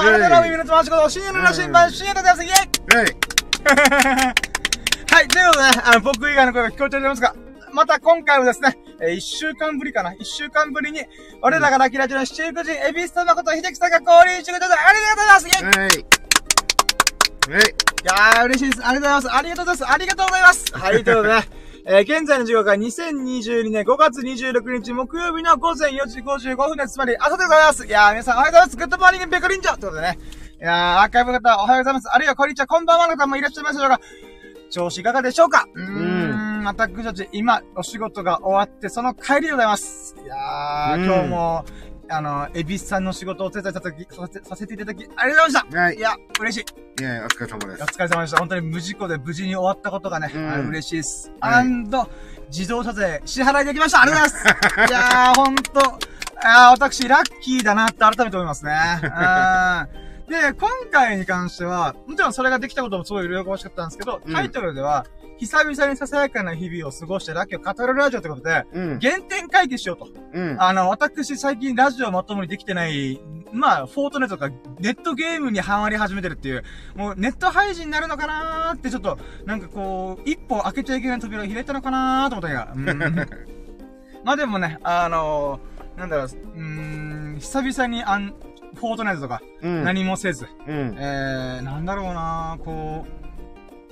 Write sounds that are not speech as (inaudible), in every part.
あなたの耳のつましこと、深夜の羅針盤、深夜でございます。イェイはい。ということでね、あの、僕以外の声が聞こえておりますが、また今回はですね、えー一週間ぶりかな一週間ぶりに、我らがラキラジの七福神、エビスト誠秀樹さんが交流中でありがとうございますイェイはい。はい。いやー、嬉しいです。ありがとうございます。ありがとうございます。ありがとうございます。はい、ということでね、えー現在の時刻は2022年5月26日木曜日の午前4時55分です。つまり朝でございます。いやー、皆さんおはようございます。 good morning ペコリンチョということでね。いやー、アーカイブの方おはようございます。あるいはこんにちは、こんばんはの方もいらっしゃいますでしょうか。調子いかがでしょうか？うーん、私たち今、お仕事が終わって、その帰りでございます。いやー、うん今日も、あの、エビスさんの仕事をお手伝いさせてさせさせていただき、ありがとうございました。はいい。や、嬉しい。いや、お疲れ様ですお。疲れ様でした。本当に無事故で無事に終わったことがね、うん嬉しいです。はいアンド、自動車税支払いできましたありがとうございますいやー、ほんと、あー私、ラッキーだなって改めて思いますね。うんで、今回に関しては、もちろんそれができたこともすごい喜ばしかったんですけど、うんタイトルでは、久々にささやかな日々を過ごしてラッキーを語るラジオということで、うん。原点回帰しようと。うん。あの、私最近ラジオまともにできてない、まあ、フォートネットとかネットゲームにハマり始めてるっていう、もうネット配信になるのかなーってちょっと、なんかこう、一歩開けちゃいけない扉を開いたのかなーと思ったん (laughs) まあでもね、あのー、なんだろう、うーん、久々にアン、フォートネットとかうん。何もせず、うん。えー、なんだろうなー、こう、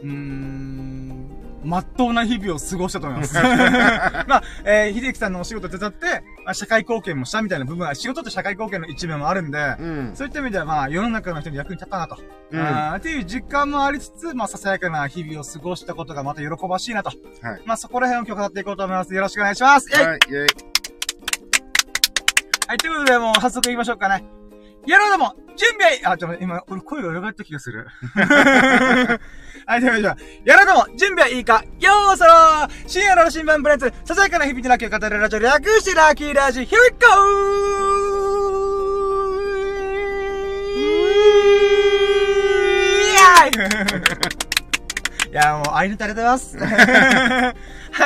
うーん、まっとうな日々を過ごしたと思います。(laughs) まあ、えー、秀樹さんのお仕事手伝って、まあ、社会貢献もしたみたいな部分は、仕事って社会貢献の一面もあるんで、うん。そういった意味では、まあ、世の中の人に役に立ったなと。うん。あーっていう実感もありつつ、まあ、ささやかな日々を過ごしたことがまた喜ばしいなと。はい。まあ、そこら辺を今日語っていこうと思います。よろしくお願いします。イェイはい。イェイ。はい、ということで、もう早速行きましょうかね。やろうども、準備あ、ちょっと今、俺声が裏返った気がする。(laughs) はい、ということで、やろうども、準備はいいかようそろー深夜の新聞プレゼンツ、ささやかな日々のラッキーを語るラジオ、略してラッキーラジ、Here we go! いや、もう、愛のタレでます。(laughs) は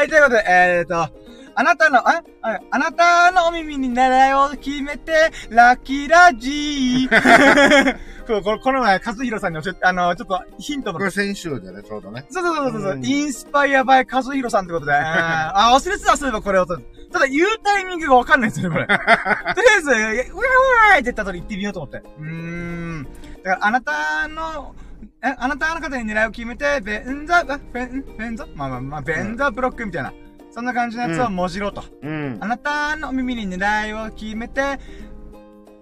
い、ということで、えーと、あなたの、あ、ああなたのお耳に狙いを決めて、ラッキーラジー。これ、この前、和弘さんに教えて、あの、ちょっとヒントのこれ先週だね、ちょうどね。そうそうそうそう、うんインスパイアバイ和弘さんってことで。(laughs) あ、忘れてた、そういえばこれを。ただ、言うタイミングがわかんないんですよね、これ。(laughs) とりあえず、うわうわーって言った後に言ってみようと思って。うーん。だから、あなたの、え、あなたの方に狙いを決めて、ベンザ、あベン、ベンザ？まあまあまあ、ベンザブロックみたいな。そんな感じのやつをもじろうと。うんあ。なたの耳に狙いを決めて、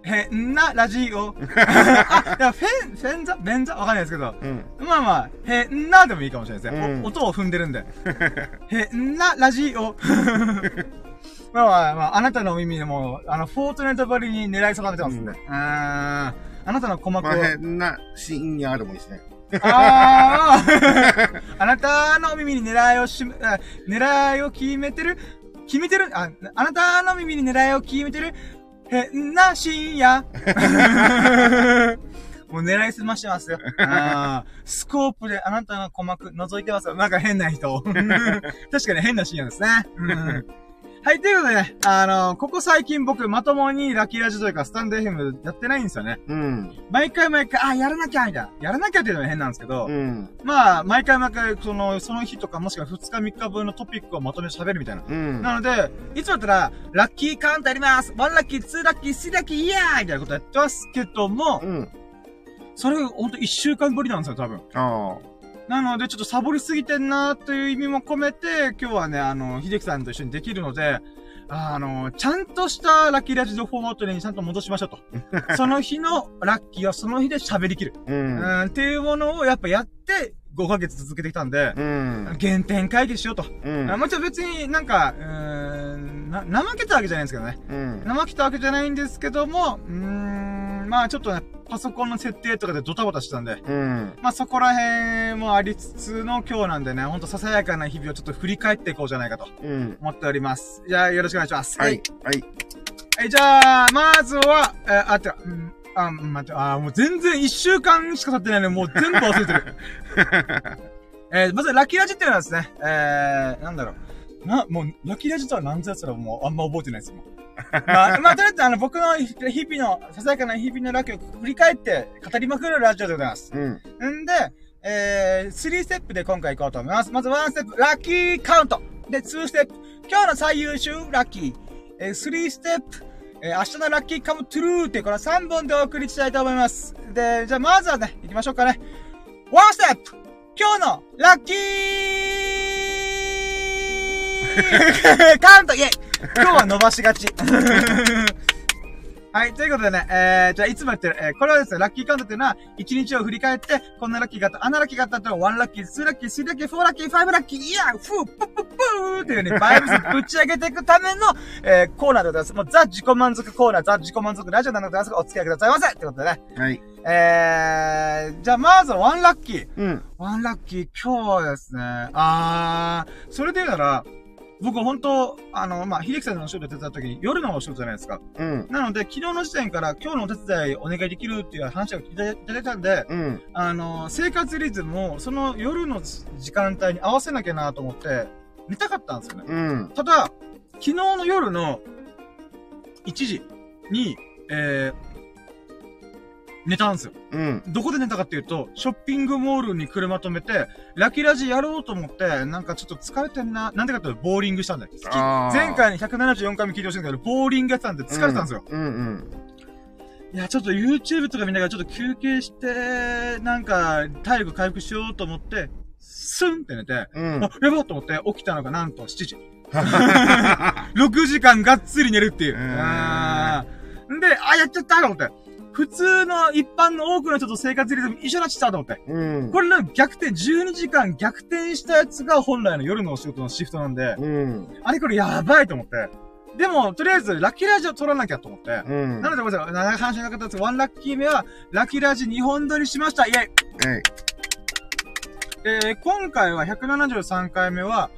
変なラジオ。あ、(laughs) いや、フェン、フェンザベンザ？わかんないですけど。うん。まあまあ、変なでもいいかもしれないですね。うんお韻を踏んでるんで。(laughs) 変なラジオ。(laughs) まあまあまあ、あなたの耳でも、あの、フォートナイトばりに狙い定めてますんで。ううん。あなたの鼓膜を。まあ、変な深夜でもいいですね。あーあなたの耳に狙いをし、あ狙いを決めてる？決めてる？あ、あなたの耳に狙いを決めてる？変な深夜。(laughs) もう狙いすましてますよ。あスコープであなたの鼓膜覗いてますよ。なんか変な人。(laughs) 確かに変な深夜ですね。うんはい、ということでね、あのここ最近僕まともにラッキーラジオというかスタンド FM やってないんですよね。うん。毎回毎回、あ、やらなきゃみたいな。やらなきゃっていうのは変なんですけど、うん。まあ、毎回毎回、その、その日とか、もしくは2日3日分のトピックをまとめて喋るみたいな。うん。なので、いつもだったら、ラッキーカウントやりますワンラッキー、ツーラッキー、スリーラッキー、イヤーみたいなことやってますけども、うん。それがほんと1週間ぶりなんですよ、多分。あなので、ちょっとサボりすぎてんなという意味も込めて、今日はね、あの、秀樹さんと一緒にできるので、あの、ちゃんとしたラッキーラジオフォーマットにちゃんと戻しましょうと。(laughs) その日のラッキーはその日で喋りきる。あ。う。うんん、っていうものをやっぱやって、5ヶ月続けてきたんで、うん。原点回帰しようと。うんあ。もちろん別になんか、うーん、な、怠けたわけじゃないんですけどね。うん。怠けたわけじゃないんですけども、うーん、まあちょっとね、パソコンの設定とかでドタバタしてたんで、うん。まあそこら辺もありつつの今日なんでね、ほんとささやかな日々をちょっと振り返っていこうじゃないかとうん。思っております。じゃあよろしくお願いします。はい。。はい。はい、じゃあ、まずは、えー、あ、てか、うん、あ、待って、あ、もう全然一週間しか経ってないのにもう全部忘れてる。(laughs) えー、まずラッキーラジっていうのはですね、えー、なんだろう。な、もう、ラッキーラジとは何ぞやつらもうあんま覚えてないですよ。まあ、まあ、とりあえず、あの、僕の日々の、ささやかな日々のラッキーを振り返って語りまくるラジオでございます。うん。んで、えー、3ステップで今回行こうと思います。まず1ステップ、ラッキーカウント。で、2ステップ、今日の最優秀ラッキー。えー、3ステップ、えー、明日のラッキーカムトゥルーってこの3本でお送りしたいと思います。で、じゃあまずはね、行きましょうかね。1ステップ今日のラッキーカウントイェイ今日は伸ばしがち。(laughs) はい、ということでね、えー、じゃあいつもやってる、えー、これはですね、ラッキーカウントっていうのは、1日を振り返って、こんなラッキーがあった、あんなラッキーがあったっていうのを1ラッキー、2ラッキー、3ラッキー、4ラッキー、5ラッキー、いや、フー、プップップーっていうね、バイブスぶち上げていくための、えー、コーナーでございます。もうザ自己満足コーナー、ザ自己満足ラジオなのでございますがお付き合いくださいませってことでね。はい。えー、じゃあまずは1ラッキー。うん。ワンラッキー、今日はですね、あー、それで言うなら、僕本当あの、まあ、秀樹さんのお仕事手伝った時に夜のお仕事じゃないですか。うん。なので、昨日の時点から今日のお手伝いお願いできるっていう話をいただいたんで、うん。あの、生活リズムをその夜の時間帯に合わせなきゃなと思って、寝たかったんですよね。うん。ただ、昨日の夜の1時に、えー、寝たんですよ。うん。どこで寝たかっていうと、ショッピングモールに車止めて、ラキラジやろうと思って、なんかちょっと疲れてんな。なんでかっていうと、ボーリングしたんだよ。前回に174回目聞いてほしいんだけど、ボーリングやってたんで疲れてたんですよ。うんうん。いや、ちょっと YouTube とか見ながらちょっと休憩して、なんか、体力回復しようと思って、スンって寝て、うん。あ、やばっと思って起きたのがなんと7時。(laughs) 6時間がっつり寝るっていう。うんで、あ、やっちゃったと思って。普通の一般の多くの人と生活リズム一緒になっちゃったと思って。うん。これの逆転、12時間逆転したやつが本来の夜のお仕事のシフトなんで、うん。あれこれやばいと思って。でも、とりあえず、ラッキーラジオ撮らなきゃと思って。うん。なので、ごめんなさい。長い話の方です。ワンラッキー目は、ラッキーラジ2本撮りしました。イェイはい。えー、今回は173回目は、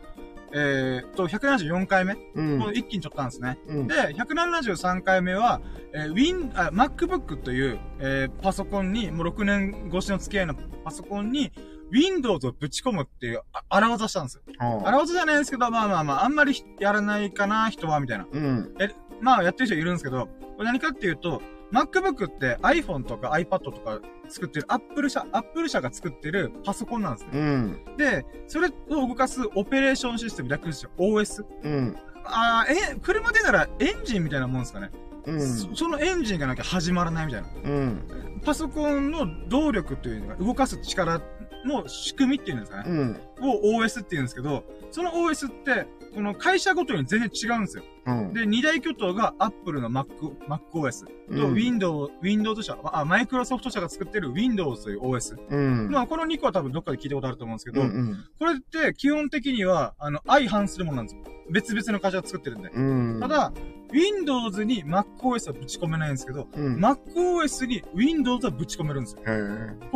えー、と、174回目、うん一気に撮ったんですね。うん。で、173回目は、えー、Win、あ、MacBook という、えー、パソコンに、もう6年越しの付き合いのパソコンに、Windows をぶち込むっていう、あ荒技したんですよ。は荒技じゃないんですけど、まあまあまあ、あんまりやらないかな、人は、みたいな。うん。まあ、やってる人いるんですけど、これ何かっていうと、MacBook って iPhone とか iPad とか作ってる、Apple 社、Apple 社が作ってるパソコンなんですね。うん。で、それを動かすオペレーションシステム、略して OS。うん。あーえ、車でならエンジンみたいなもんですかね。うん。そそのエンジンがなきゃ始まらないみたいな。うん。パソコンの動力というのが動かす力の仕組みっていうんですかね。うん。を OS って言うんですけど、その OS って、この会社ごとに全然違うんですよ。うん。で、二大巨頭が Apple の Mac、MacOS とうん Windows、Windows 社、あ、マイクロソフト社が作ってる Windows という OS。うん。まあ、この2個は多分どっかで聞いたことあると思うんですけど、うんうん。これって基本的には、あの、相反するものなんですよ。別々の会社が作ってるんで。うん。た、だ、Windows に MacOS はぶち込めないんですけど、うん。MacOS に Windows はぶち込めるんですよ。これ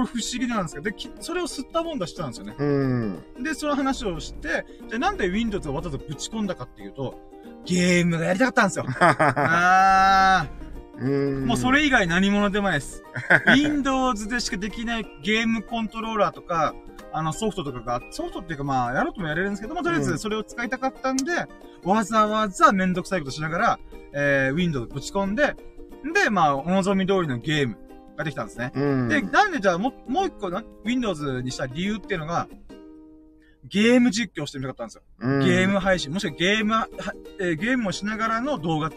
不思議なんですけど、で、きそれを吸ったもんだしてたんですよね。うん。で、その話をして、じゃあなんで Windows をわざわざぶち込んだかっていうと、ゲームがやりたかったんですよ。(laughs) あうん。ー、もうそれ以外何者でもないです。(laughs) Windows でしかできないゲームコントローラーとか、あのソフトとかが、ソフトっていうかまあ、やろうともやれるんですけども、とりあえずそれを使いたかったんで、わざわざめんどくさいことしながら、えー、Windows ぶち込んで、で、まあ、お望み通りのゲームができたんですね。うん。で、なんでじゃあもう、もう一個な、Windows にした理由っていうのが、ゲーム実況してみたかったんですよ。うん、ゲーム配信、もしくはゲームは、えーゲームをしながらの動画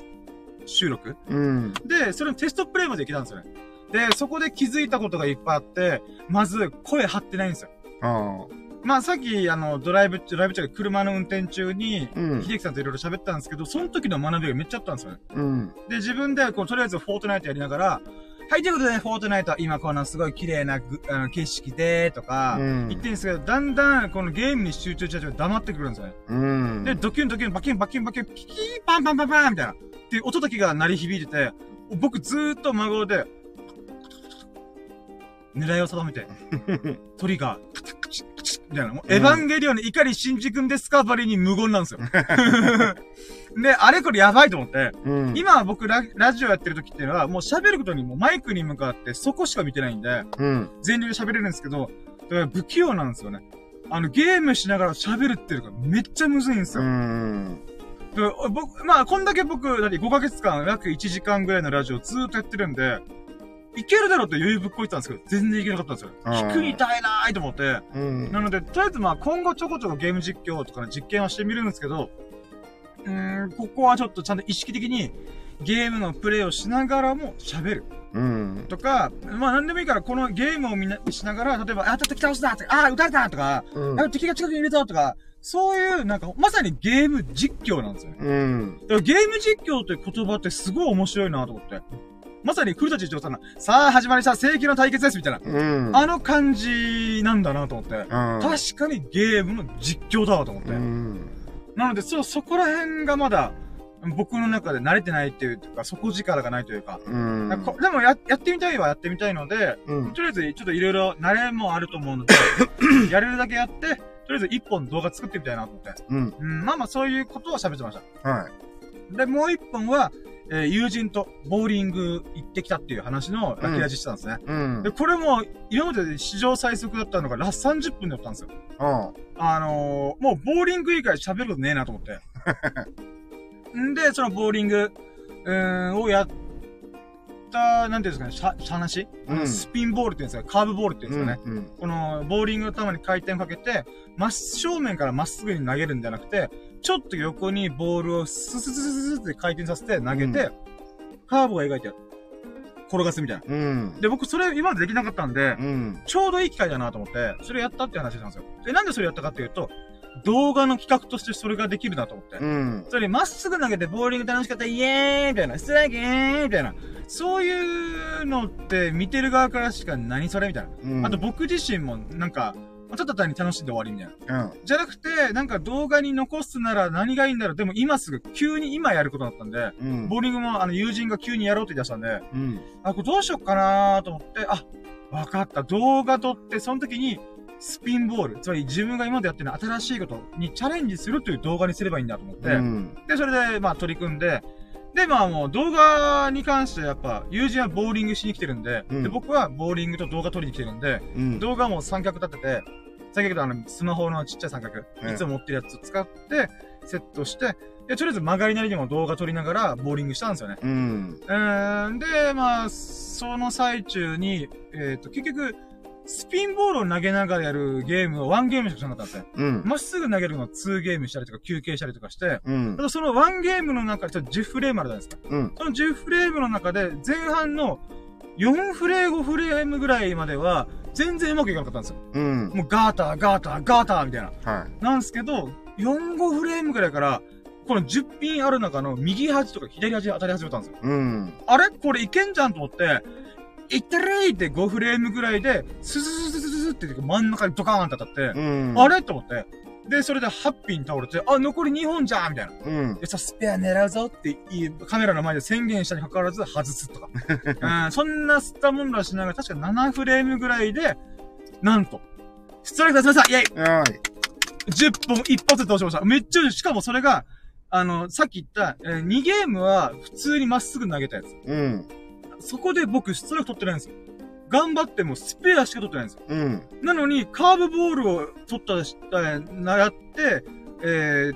収録。うん。で、それのテストプレイまでいけたんですよね。で、そこで気づいたことがいっぱいあって、まず声張ってないんですよ。あまあさっき、あの、ドライブ、ドライブ中で車の運転中に、うん秀樹さんといろいろ喋ったんですけど、その時の学びがめっちゃあったんですよね。あ。うん。で、自分で、こう、とりあえずフォートナイトやりながら、はい、ということでね、フォートナイトは今このすごい綺麗なぐあの景色で、とか、うん言ってるんですけど、だんだんこのゲームに集中しちゃうと黙ってくるんですよね。うん。で、ドキュンドキュン、バキュンバキュンバキュン、キキーパンパンパンパンみたいな。っていう音だけが鳴り響いてて、僕ずーっと真顔で、狙いを定めて、(laughs) トリガー、カチッカチッカチッみたいな。もうエヴァンゲリオンの怒り新宿ディスカバリーに無言なんですよ。(laughs) で、あれこれやばいと思って、うん。今は僕ララジオやってる時っていうのは、もう喋ることにもうマイクに向かってそこしか見てないんで、うん。全力で喋れるんですけど、だから不器用なんですよね。あの、ゲームしながら喋るっていうのがめっちゃむずいんですうよ。ん。で僕、まあ、こんだけ僕、だって5ヶ月間、約1時間ぐらいのラジオずーっとやってるんで、いけるだろうって余裕ぶっこいてたんですけど、全然いけなかったんですよ。あー聞くみたいなーいと思って。うん。なので、とりあえずまあ、今後ちょこちょこゲーム実況とかの実験はしてみるんですけど、うーん、ここはちょっとちゃんと意識的に、ゲームのプレイをしながらも喋る。うん。とか、まあなんでもいいから、このゲームをみんなしながら、例えば、あ、敵倒すなとか、あ、撃たれたとか、うん。あ、敵が近くにいるぞとか、そういう、なんか、まさにゲーム実況なんですよね。うん。だからゲーム実況という言葉ってすごい面白いなと思って。まさに古舘一郎さんの、さあ始まりした世紀の対決ですみたいな。うん。あの感じなんだなと思って。うん。確かにゲームの実況だわと思って。うん。なので、そう、そこら辺がまだ、僕の中で慣れてないっていうか、底力がないというか。うん。こでもや、やってみたいはやってみたいので、うん。とりあえず、ちょっといろいろ慣れもあると思うので、(laughs) やれるだけやって、とりあえず一本動画作ってみたいなと思って。うん。うん、まあまあそういうことを喋ってました。はい。で、もう一本は、えー友人とボーリング行ってきたっていう話のラッキーラジしてたんですね。うんで、。これも、今までで史上最速だったのがラス30分だったんですよ。ああのー、もうボーリング以外喋ることねえなと思って。ん (laughs) で、そのボーリング、うーん、をやった、なんていうんですかね、しゃ話、うんスピンボールっていうんですか、カーブボールっていうんですかね。うん。この、ボーリングの球に回転をかけて、真正面からまっすぐに投げるんじゃなくて、ちょっと横にボールをススススススって回転させて投げて、カーブが描いて転がすみたいな。うん。で、僕それ今までできなかったんで、うん。ちょうどいい機会だなと思って、それやったって話なんですよ。で、なんでそれやったかっていうと、動画の企画としてそれができるなと思って。うん。それまっすぐ投げてボーリング楽しかった、イエーイみたいな、ストライクイエーイみたいな。そういうのって見てる側からしか何それみたいな。うん。あと僕自身もなんか、ただ単に楽しんで終わりみたいな。うん。じゃなくて、なんか動画に残すなら何がいいんだろう。でも今すぐ、急に今やることだったんで、うん。ボーリングもあの友人が急にやろうって言い出したんで、うん。あ、これどうしよっかなーと思って、あ、わかった。動画撮って、その時に、スピンボール、つまり自分が今までやってる新しいことにチャレンジするという動画にすればいいんだと思って、うん。で、それで、まあ取り組んで、で、まあもう動画に関してやっぱ、友人はボーリングしに来てるんで、うんで、僕はボーリングと動画撮りに来てるんで、うん。動画も三脚立てて、三脚とあの、スマホのちっちゃい三脚、うんいつも持ってるやつを使って、セットして、で、とりあえず曲がりなりにも動画撮りながら、ボーリングしたんですよね。うん。うーん、で、まあ、その最中に、えっ、と、結局、スピンボールを投げながらやるゲームをワンゲームしかしなかったんですよ。うん。まっすぐ投げるのを2ゲームしたりとか休憩したりとかして、うんた。だそのワンゲームの中で、ちょっと10フレームあるじゃないですか。うん。その10フレームの中で、前半の4フレー5フレームぐらいまでは、全然うまくいかなかったんですよ。うん。もうガーター、ガーター、ガーターみたいな。はい。なんですけど、4、5フレームぐらいから、この10ピンある中の右端とか左端に当たり始めたんですよ。うん。あれ？これいけんじゃんと思って、いってれーって5フレームぐらいで、スススススススって真ん中にドカーンって当たって、うん。あれ？と思って。で、それで8ピン倒れて、あ、残り2本じゃんみたいな。うん。で、さ、スペア狙うぞっていいカメラの前で宣言したにかかわらず外すとか。(laughs) うん、そんな吸ったもんだしながら、確か7フレームぐらいで、なんと、ストライク出しましたイェイはい。10本一発で倒しました。めっちゃ、しかもそれが、あの、さっき言った、えー2ゲームは普通にまっすぐ投げたやつ。うん。そこで僕ストライク取ってないんですよ。頑張ってもスペアしか取ってないんですよ。うん。なのに、カーブボールを取ったし、えーなやって、えー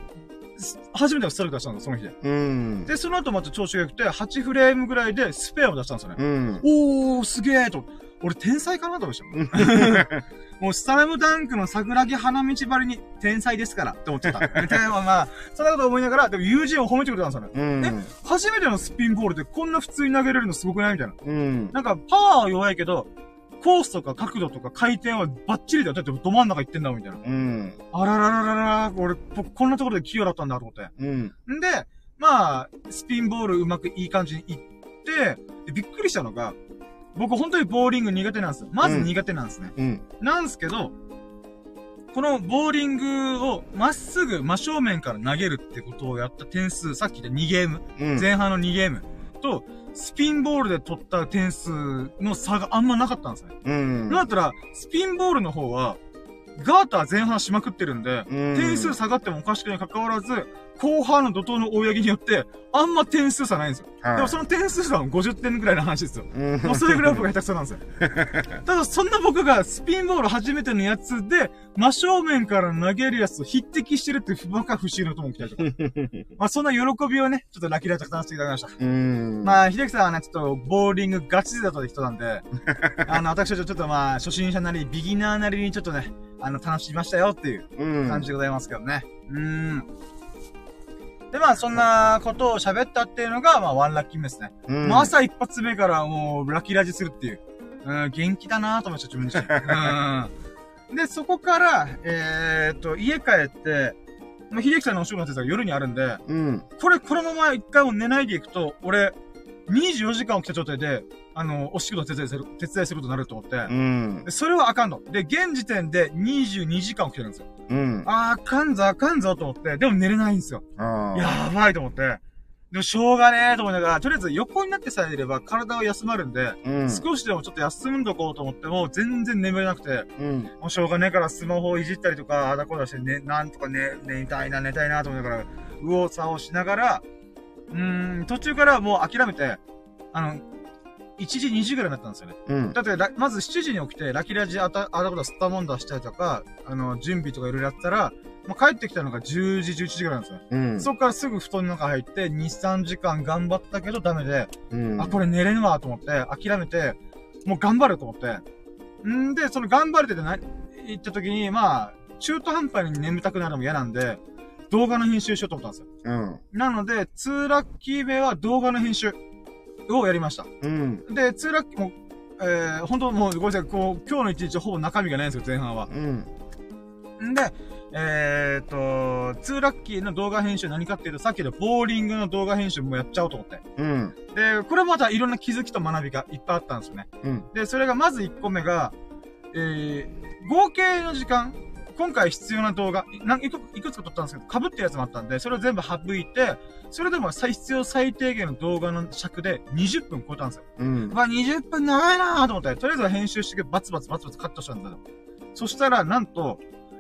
す初めてのストライク出したんですその日で。うん。で、その後また調子が良くて、8フレームぐらいでスペアを出したんですよね。うん。おー、すげーと。俺天才かなと思いましたよ。(laughs) もうスタラムダンクの桜木花道張りに天才ですからって思っちゃった。(laughs) でもまあ、そんなこと思いながら、でも友人を褒めてくれたんですよね。うん。初めてのスピンボールでこんな普通に投げれるのすごくないみたいな。うん。なんかパワーは弱いけど、コースとか角度とか回転はバッチリだよ。だってど真ん中行ってんだもんみたいな。うん。あららららら、俺、ここんなところで器用だったんだと思って。うん。んで、まあ、スピンボールうまくいい感じにいって、でびっくりしたのが、僕本当にボーリング苦手なんですよ。まず苦手なんですね。うん。なんですけど、このボーリングをまっすぐ真正面から投げるってことをやった点数、さっき言った2ゲーム、うん。前半の2ゲームと、スピンボールで取った点数の差があんまなかったんですね。うん。だったら、スピンボールの方は、ガーター前半しまくってるんで、うん点数下がってもおかしくないに関わらず、後半の怒涛の追い上げによって、あんま点数差ないんですよ。はいでもその点数差は50点ぐらいの話ですよ。うんもうそれぐらい僕が下手くそなんですよ。(laughs) ただそんな僕がスピンボール初めてのやつで、真正面から投げるやつと匹敵してるっていう、不思議なと思うきたいとか。(laughs) まあそんな喜びをね、ちょっとラッキーライトさせていただきました。うん。まあ、秀樹さんはね、ちょっと、ボーリングガチ勢だった人なんで、あの、私はちょっとまあ、初心者なり、ビギナーなりにちょっとね、あの、楽しみましたよっていううん。感じでございますけどね。うーん。で、まあ、そんなことを喋ったっていうのが、まあ、ワンラッキー目ですね。うん。もう朝一発目からもう、ラッキーラジするっていう。うん、元気だなと思いました、自分自身。(laughs) うん。で、そこから、えーっと、家帰って、まあ、秀樹さんのお仕事の手伝いが夜にあるんで、うん。これ、このまま一回も寝ないでいくと、俺、24時間起きた状態で、あの、お仕事手伝いする、手伝いすることになると思って、うんで。それはあかんの。で、現時点で22時間起きてるんですよ。うん。あー、あかんぞ、あかんぞと思って、でも寝れないんですよ。ああ。やばいと思って。でもしょうがねえと思いながら、とりあえず横になってさえいれば体は休まるんで、うん。少しでもちょっと休んどこうと思っても、全然眠れなくて、うん。もうしょうがねえからスマホをいじったりとか、あだこだして、ね、なんとかね、寝たいな、寝たいなと思いながら、右往左往しながら、うーん、途中からもう諦めて、あの、1時、2時ぐらいになったんですよね。うん。だってラ、まず7時に起きて、ラキラジあた、あだこだ、スタモンダしたりとか、あの、準備とかいろいろやったら、もう帰ってきたのが10時、11時ぐらいなんですよ。うん。そっからすぐ布団の中入って、2、3時間頑張ったけどダメで、うん。あ、これ寝れんわと思って、諦めて、もう頑張ると思って。んで、その頑張るってな、言った時に、まあ、中途半端に眠たくなるのも嫌なんで、動画の編集しようと思ったんですよ。うん。なので、2ラッキー目は動画の編集をやりました。うん。で、2ラッキーも、えー、本当もうごめんなさい、こう、今日の一日ほぼ中身がないんですよ、前半は。うん。んで、えーっと、2ラッキーの動画編集何かっていうと、さっきのボーリングの動画編集もやっちゃおうと思って。うん。で、これもまたいろんな気づきと学びがいっぱいあったんですよね。うん。で、それがまず1個目が、えー、合計の時間、今回必要な動画、いなんいくいくつか撮ったんですけど、被ってるやつもあったんで、それを全部省いて、それでも最必要最低限の動画の尺で20分超えたんですよ。うん。まあ20分長いなーと思って、とりあえずは編集してバツバツバツバツカットしたんだよ。そしたら、なんと、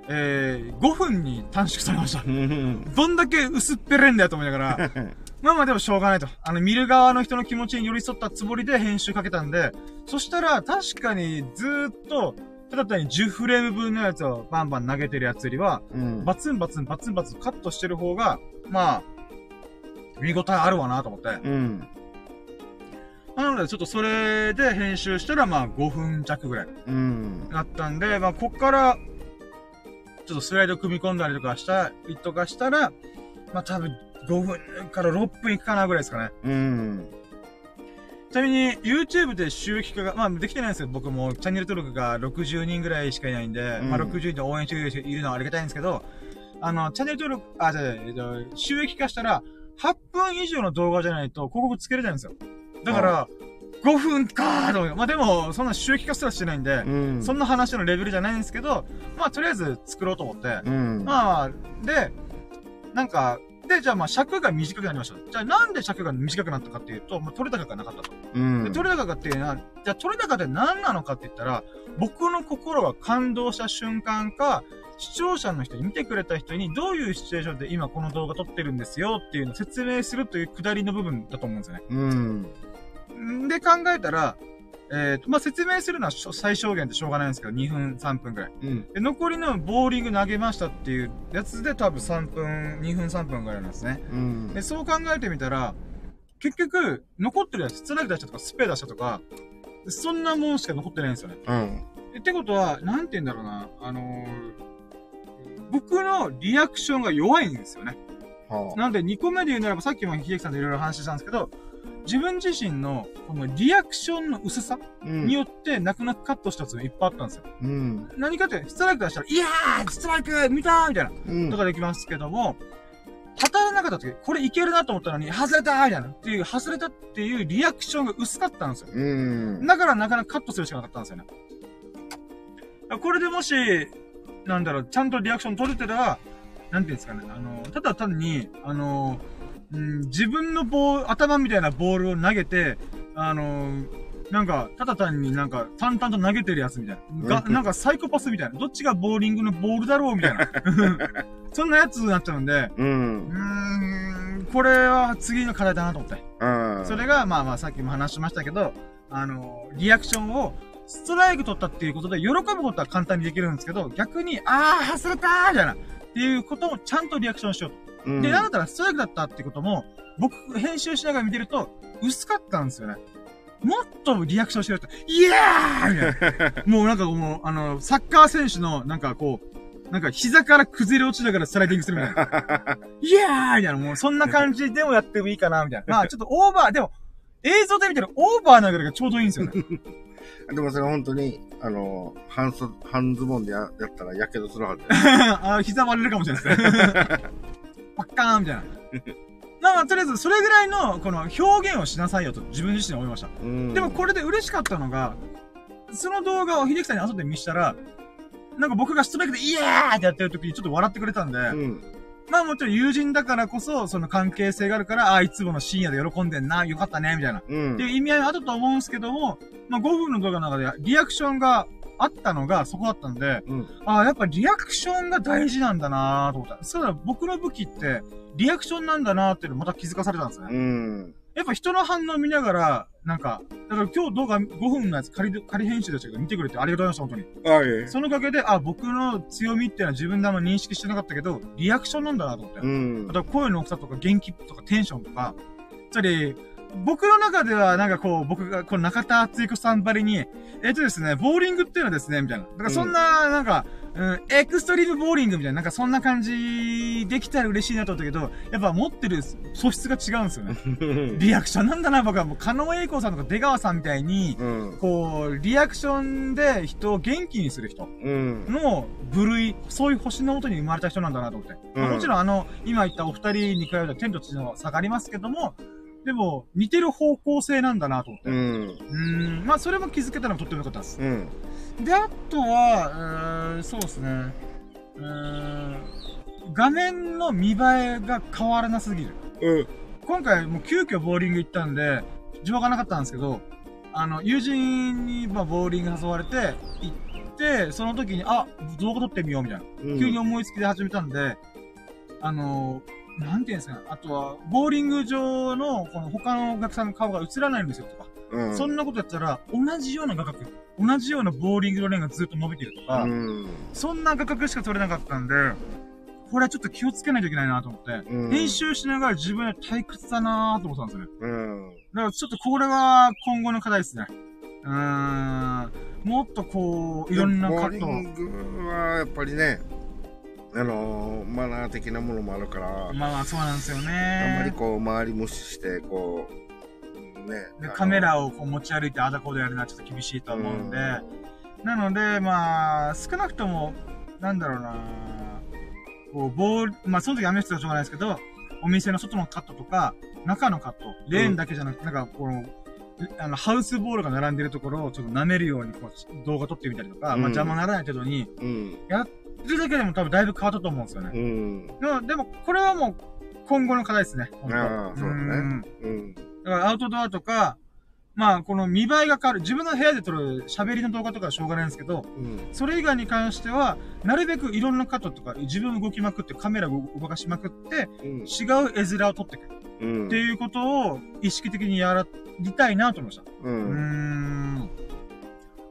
えー、5分に短縮されました。うん。どんだけ薄っぺれんだよと思いながら、(laughs) まあまあでもしょうがないと。あの、見る側の人の気持ちに寄り添ったつもりで編集かけたんで、そしたら確かにずーっと、ただ単に10フレーム分のやつをバンバン投げてるやつよりは、うん。バツンバツンバツンバツンカットしてる方が、まあ、見応えあるわなと思って。うん。なのでちょっとそれで編集したらまあ5分弱ぐらいうん。なったんで、まあこっから、ちょっとスライド組み込んだりとかしたりとかしたら、まあ多分5分から6分いくかなぐらいですかね。うん。ちなみに、YouTube で収益化が、まあ、できてないんですよ。僕も、チャンネル登録が60人ぐらいしかいないんで、うんまあ、60人で応援してくれる人いるのはありがたいんですけど、あの、チャンネル登録、あ、じゃあ、えっと、収益化したら、8分以上の動画じゃないと広告つけれないんですよ。だから、5分かーと思って。まあ、でも、そんな収益化すらしてないんで、うん。そんな話のレベルじゃないんですけど、まあ、とりあえず作ろうと思って、うん。まあ、で、なんか、で、じゃあまあ尺が短くなりました。じゃあなんで尺が短くなったかっていうと、まあ、取れ高がなかったと。うんで、。取れ高っていうのは、じゃあ取れ高って何なのかって言ったら、僕の心が感動した瞬間か、視聴者の人に見てくれた人にどういうシチュエーションで今この動画撮ってるんですよっていうのを説明するというくだりの部分だと思うんですよね。うん。んで考えたら、えっ、と、まあ、説明するのは最小限でしょうがないんですけど、2分、3分くらい。うん。で、残りのボーリング投げましたっていうやつで多分3分、2分3分ぐらいなんですね。うんで、。そう考えてみたら、結局、残ってるやつ、ストライク出したとか、スペ出したとか、そんなもんしか残ってないんですよね。うん。ってことは、なんて言うんだろうな、あのー僕のリアクションが弱いんですよね。はなんで、2個目で言うならば、さっきも秀樹さんといろいろ話したんですけど、自分自身の、このリアクションの薄さ。によって、泣く泣くカットしたやつがいっぱいあったんですよ。うん。何かって、ストライク出したら、いやーストライク見たーみたいな。うんとかできますけども、当たらなかった時、これいけるなと思ったのに、外れたーみたいな。っていう、外れたっていうリアクションが薄かったんですよ。うん。だからなかなかカットするしかなかったんですよね。これでもし、なんだろう、ちゃんとリアクション取れてたら、なんていうんですかね、あの、ただ単に、あの、うん、自分のボール、頭みたいなボールを投げて、あの、なんか、ただ単になんか、淡々と投げてるやつみたいな。が、うんなんかサイコパスみたいな。どっちがボーリングのボールだろうみたいな。(laughs) そんなやつになっちゃうんで、う。うんーん、これは次の課題だなと思って。うん。それが、まあまあさっきも話しましたけど、あの、リアクションを、ストライク取ったっていうことで、喜ぶことは簡単にできるんですけど、逆に、あー、外れたーみたいな。っていうことをちゃんとリアクションしようと。うん、で、なんだったらストライクだったってことも、僕、編集しながら見てると、薄かったんですよね。もっとリアクションしろと、イエーイみたいな。(laughs) もうなんかもう、あの、サッカー選手の、なんかこう、なんか膝から崩れ落ちながらスライディングするみたいな。(laughs) イエーイみたいな、もうそんな感じでもやってもいいかな、みたいな。まあ (laughs) ちょっとオーバー、でも、映像で見てるオーバーなぐらいがちょうどいいんですよね。でもそれ本当に、あの、半袖、半ズボンでややったら火傷するはず。あ膝割れるかもしれないですね。パッカーンみたいな。まあまあ、とりあえず、それぐらいの、この表現をしなさいよと自分自身思いました。うんでもこれで嬉しかったのが、その動画を秀樹さんに後で見したら、なんか僕がストライクでイエーイってやってる時にちょっと笑ってくれたんで、うん。まあもちろん友人だからこそ、その関係性があるから、ああ、いつもの深夜で喜んでんな、よかったね、みたいな。うん。っていう意味合いはあったと思うんですけども、まあ5分の動画の中でリアクションがあったのがそこだったんで、うん。ああ、やっぱリアクションが大事なんだなと思った。そうだ、僕の武器って、リアクションなんだなっていうのまた気づかされたんですね。うん。やっぱ人の反応見ながら、なんか、だから今日動画5分のやつ仮で、仮編集でしたけど見てくれてありがとうございました、本当に。はい。そのおかげで、あ、僕の強みっていうのは自分であんま認識してなかったけど、リアクションなんだなと思って。うんあ。と声の大きさとか元気とかテンションとか、つまり、僕の中ではなんかこう、僕がこの中田敦彦さんばりに、えっとですね、ボーリングっていうのはですね、みたいな。だからそんな、なんか、うん、エクストリームボーリングみたいな、なんかそんな感じできたら嬉しいなと思ったけど、やっぱ持ってる素質が違うんですよね。(laughs) リアクションなんだな、僕はもう、加納栄光さんとか出川さんみたいに、うん。こう、リアクションで人を元気にする人うん。の部類、そういう星のもとに生まれた人なんだなと思って。まあうんもちろんあの、今言ったお二人に比べたら天と地の差がありますけども、でも、似てる方向性なんだなと思って。う。うんーん、まあそれも気づけたのがとっても良かったです。うん。で、あとは、うーん、そうですね。うーん、画面の見栄えが変わらなすぎる。うん。今回もう急遽ボーリング行ったんで、時間がなかったんですけど、あの、友人に、まあ、ボーリング誘われて、行って、その時に、あ、動画撮ってみようみたいな。急に思いつきで始めたんで、あの、なんていうんですかね。あとは、ボーリング場の、この他のお客さんの顔が映らないんですよとか。うん。そんなことやったら、同じような画角、同じようなボーリングのレーンがずっと伸びてるとか、うん。そんな画角しか撮れなかったんで、これはちょっと気をつけないといけないなと思って、うん編集しながら自分で退屈だなと思ったんですよね。うん。だからちょっとこれは今後の課題ですね。うーん。もっとこう、いろんなカットを。ボーリングはやっぱりね、あのー、マナー的なものもあるから、まあまあそうなんですよあんまりね。こう、周り無視して、こう、ね。でカメラをこう持ち歩いてあだこでやるのはちょっと厳しいと思うんで。なので、まあ、少なくとも、なんだろうなこう、ボール、まあその時雨降ってたらしょうがないですけど、お店の外のカットとか、中のカット、レーンだけじゃなくて、なんかこの、あの、ハウスボールが並んでるところをちょっと舐めるようにこう動画撮ってみたりとか、うんまあ邪魔ならない程度に、うん。それだけでも多分だいぶ変わったと思うんですよね。うん。でも、でもこれはもう、今後の課題ですね。ああそうだねんうん。だからアウトドアとか、まあ、この見栄えが変わる。自分の部屋で撮る喋りの動画とかはしょうがないんですけど、うん。それ以外に関しては、なるべくいろんなカットとか、自分動きまくって、カメラを動かしまくって、うん。違う絵面を撮っていく。うん。っていうことを意識的にやりたいなと思いました。ううーん。ん。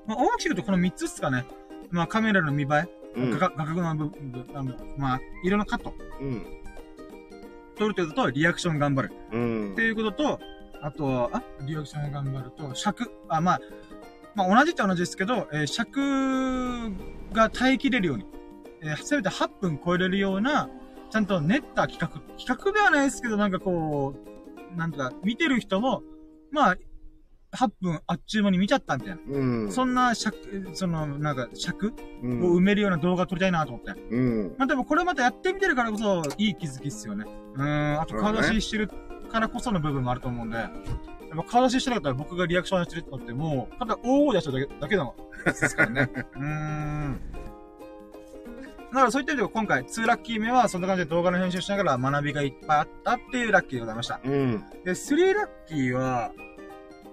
まあ、大きく言うとこの3つですかね。まあ、カメラの見栄え、うん。画画角の部分、まあ、色のカット。うん。撮るということと、リアクション頑張る。うんって。いうことと、あとは、あ、リアクション頑張ると、尺。あ、まあ、まあ同じっちゃ同じですけど、えー尺が耐えきれるように、えーせめて8分超えれるような、ちゃんと練った企画。企画ではないですけど、なんかこう、なんとか、見てる人も、まあ、8分あっちゅう間に見ちゃったみたいな。うん。そんな尺、その、なんか尺うをん。埋めるような動画撮りたいなと思って。うん。まあでもこれまたやってみてるからこそ、いい気づきっすよね。うーん、あと顔出ししてるからこその部分もあると思うんで、やっぱ顔出ししてなかったら僕がリアクションしてるってのってもう、ただ大声出しただけだけのですからね。(laughs) うーん。だからそういった意味で今回、2ラッキー目はそんな感じで動画の編集しながら学びがいっぱいあったっていうラッキーでございました。うん。で、3ラッキーは、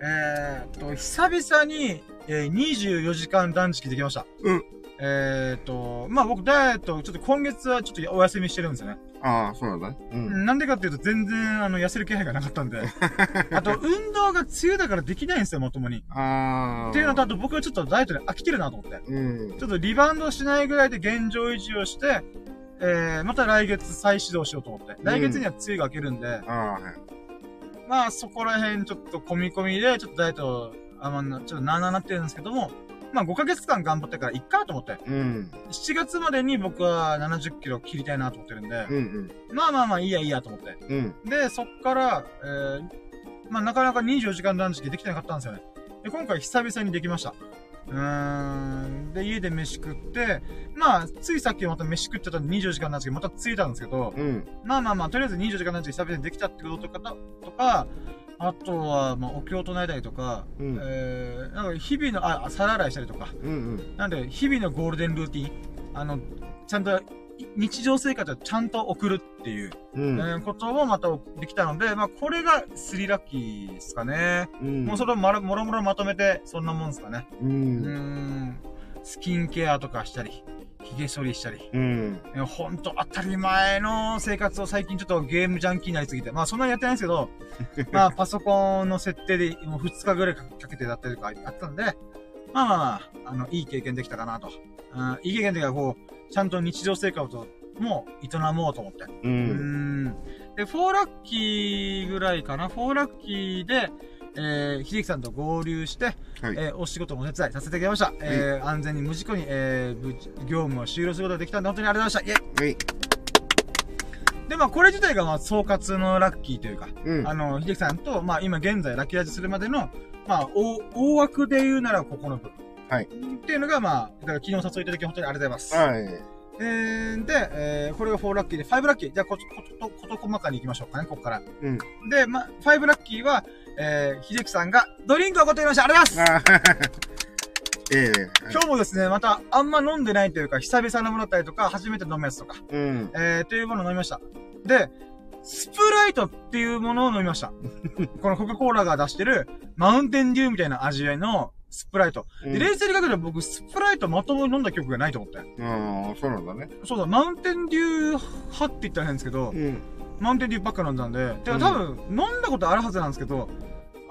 えーっと、久々に、えー、24時間断食できました。うん。えっ、と、まあ僕ダイエット、ちょっと今月はちょっとお休みしてるんですよね。ああ、そうなんだね。うん。なんでかっていうと全然あの痩せる気配がなかったんで。(laughs) あと運動が梅雨だからできないんですよ、まともに。ああ。っていうのと、あと僕はちょっとダイエットで飽きてるなと思って。うん。ちょっとリバウンドしないぐらいで現状維持をして、えー、また来月再始動しようと思って。来月には梅雨が明けるんで、ああ、はい。まあそこら辺ちょっと込み込みで、ちょっとダイエット、あまあ、ちょっとなーなーなってるんですけども、まあ5ヶ月間頑張ってからいっかと思って。うん。7月までに僕は70キロ切りたいなと思ってるんで、うんまあまあまあいいやいいやと思って。うん。うん。で、そっから、えー、まあなかなか24時間断食できてなかったんですよね。で、今回久々にできました。うーん。で、家で飯食って、まあ、ついさっきまた飯食ってたんで24時間断食またついたんですけど、うん。まあまあまあ、とりあえず24時間断食久々にできたってこととか、とか、あとは、まあ、お経を唱えたりとか、うんえー、なんか日々の、あ、皿洗いしたりとか、うんうん。なんで、日々のゴールデンルーティン、あの、ちゃんと、い日常生活をちゃんと送るっていう、うん。えーこともまたできたので、まあ、これがスリラッキーですかね。うん。もうそれをまるもろもろまとめて、そんなもんですかね。う。うーん。スキンケアとかしたり、髭剃りしたり。うん。ほんと当たり前の生活を最近ちょっとゲームジャンキーになりすぎて、まあそんなにやってないんですけど、(laughs) まあパソコンの設定でもう2日ぐらいかけてだったりとかやったんで、まあまあまあ、あの、いい経験できたかなと。うん、いい経験というかこう、ちゃんと日常生活をもう営もうと思って。う。うんん。で、4ラッキーぐらいかな。4ラッキーで、えー、秀樹さんと合流して、はい。えーお仕事のお手伝いさせていただきました。えー、安全に無事故に、えー、業務を終了することができたんで、本当にありがとうございました。イェイはい。で、まあ、これ自体が、まあ、総括のラッキーというか、うん。あの、秀樹さんと、まあ、今現在ラッキーラジするまでの、まあ、大、大枠で言うならここの部分。はいっていうのが、まあ、だから昨日誘いいただき本当にありがとうございます。はい。えー、で、えー、これが4ラッキーで、5ラッキー。じゃあ、こと、こと、こと細かに行きましょうかね、ここから。うん。で、まあ、5ラッキーは、えー、秀樹さんがドリンクをお断りました。ありがとうございますあええ。今日もですね、また、あんま飲んでないというか、久々のものだったりとか、初めて飲むやつとか、うん。えー、というものを飲みました。で、スプライトってスプライト。で、冷静にかけたら僕、スプライトまともに飲んだ記憶がないと思って。ああ、そうなんだね。そうだ、マウンテンデュー派って言ったら変ですけど、うん。マウンテンデューばっか飲んだんで、てうんか多分、飲んだことあるはずなんですけど、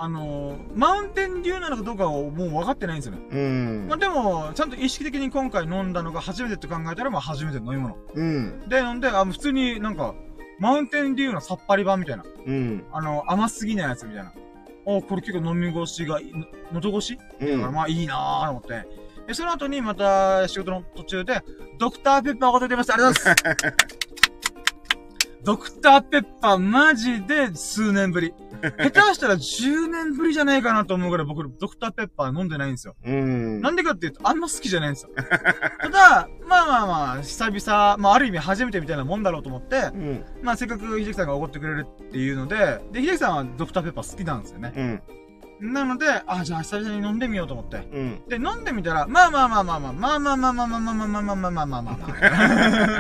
あのー、マウンテンデューなのかどうかをもう分かってないんですよね。うんまあ、。でも、ちゃんと意識的に今回飲んだのが初めてって考えたら、まあ初めての飲み物。うん。で、飲んで、あ、普通になんか、マウンテンデューのさっぱり版みたいな。うん。あの、甘すぎないやつみたいな。おこれ結構飲み越しが喉越し？うん。まあいいなぁと思って。で、その後にまた仕事の途中で、ドクターペッパーが出てました。ありがとうございます。(laughs) ドクターペッパーマジで数年ぶり。(laughs) 下手したら10年ぶりじゃないかなと思うぐらい僕、ドクターペッパー飲んでないんですよ。うん。なんでかっていうと、あんま好きじゃないんですよ。ただ、まあまあまあ、久々、まあある意味初めてみたいなもんだろうと思って、うん。まあせっかく秀樹さんがおごってくれるっていうので、で、秀樹さんはドクターペッパー好きなんですよね。うん。なので、あ、じゃあ久々に飲んでみようと思って。うん。で、飲んでみたら、まあまあまあまあまあ、まあまあまあまあまあまあまあまあまあまあまあまあまあま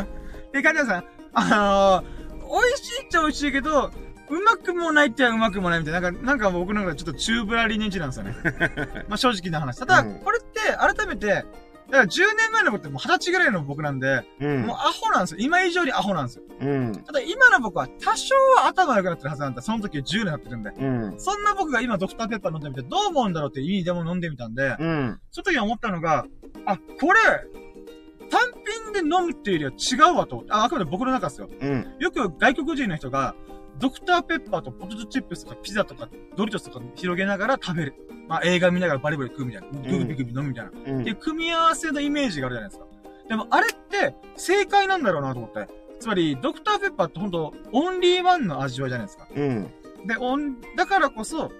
あ。で、カリアさん、あのー、美味しいっちゃ美味しいけど、うまくもないってはうまくもないみたいな、なんか、なんか僕なんかちょっとチューブラリネンチなんですよね。(laughs) まあ正直な話。ただ、うんこれって改めて、だから10年前の僕ってもう20歳ぐらいの僕なんで、うんもう。アホなんですよ。今以上にアホなんですよ。うん。ただ今の僕は多少は頭良くなってるはずなんだ。その時は10年やってるんで。うん。そんな僕が今ドクターペッパー飲んでみてどう思うんだろうっていう意味でも飲んでみたんで、うん。その時に思ったのが、あ、これ、単品で飲むっていうよりは違うわと。あ、あくまで僕の中ですよ。うん。よく外国人の人が、ドクターペッパーとポテトチップスとかピザとかドリトスとか広げながら食べる。まあ映画見ながらバリバリ食うみたいな。グビグビ飲むみたいな。うんっていう組み合わせのイメージがあるじゃないですか。でもあれって正解なんだろうなと思って。つまり、ドクターペッパーって本当オンリーワンの味わいじゃないですか。うん。で、オン、だからこそ、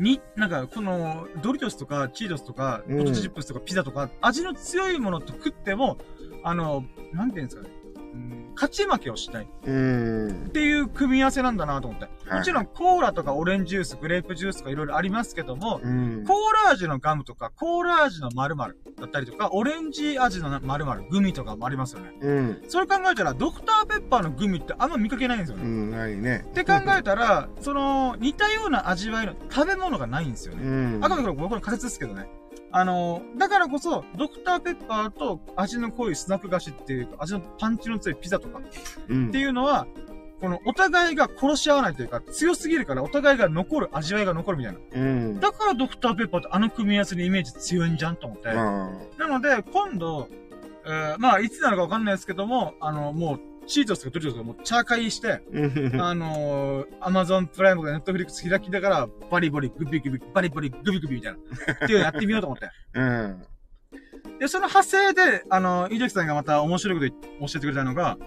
に、なんか、この、ドリトスとか、チートスとか、うん。ポテトチップスとか、ピザとか、味の強いものと食っても、あの、なんていうんですかね、うん、勝ち負けをしないうん。っていう組み合わせなんだなと思って。はいもちろん、コーラとかオレンジジュース、グレープジュースとかいろいろありますけども、うん。コーラ味のガムとか、コーラ味の〇〇だったりとか、オレンジ味の〇〇、グミとかもありますよね。うん。それ考えたら、ドクターペッパーのグミってあんま見かけないんですよね。うん。ないね。って考えたら、その、似たような味わいの食べ物がないんですようね。ん。あくまでこれ僕の仮説ですけどね。あの、だからこそ、ドクターペッパーと味の濃いスナック菓子っていうか、味のパンチの強いピザとかうんっていうのは、このお互いが殺し合わないというか、強すぎるからお互いが残る、味わいが残るみたいな。うん。だからドクターペッパーってあの組み合わせのイメージ強いんじゃんと思って。あなので、今度、えー、まあ、いつなのかわかんないですけども、あの、もう、チートスとかドリトスとかもうチャーカイして、ーあのー、アマゾンプライムとかネットフリックス開きながら、バリバリ、グビグビ、バリバリ、グビグビみたいな。っていうのやってみようと思って。うん。で、その派生で、あの、井崎さんがまた面白いこと教えてくれたのが、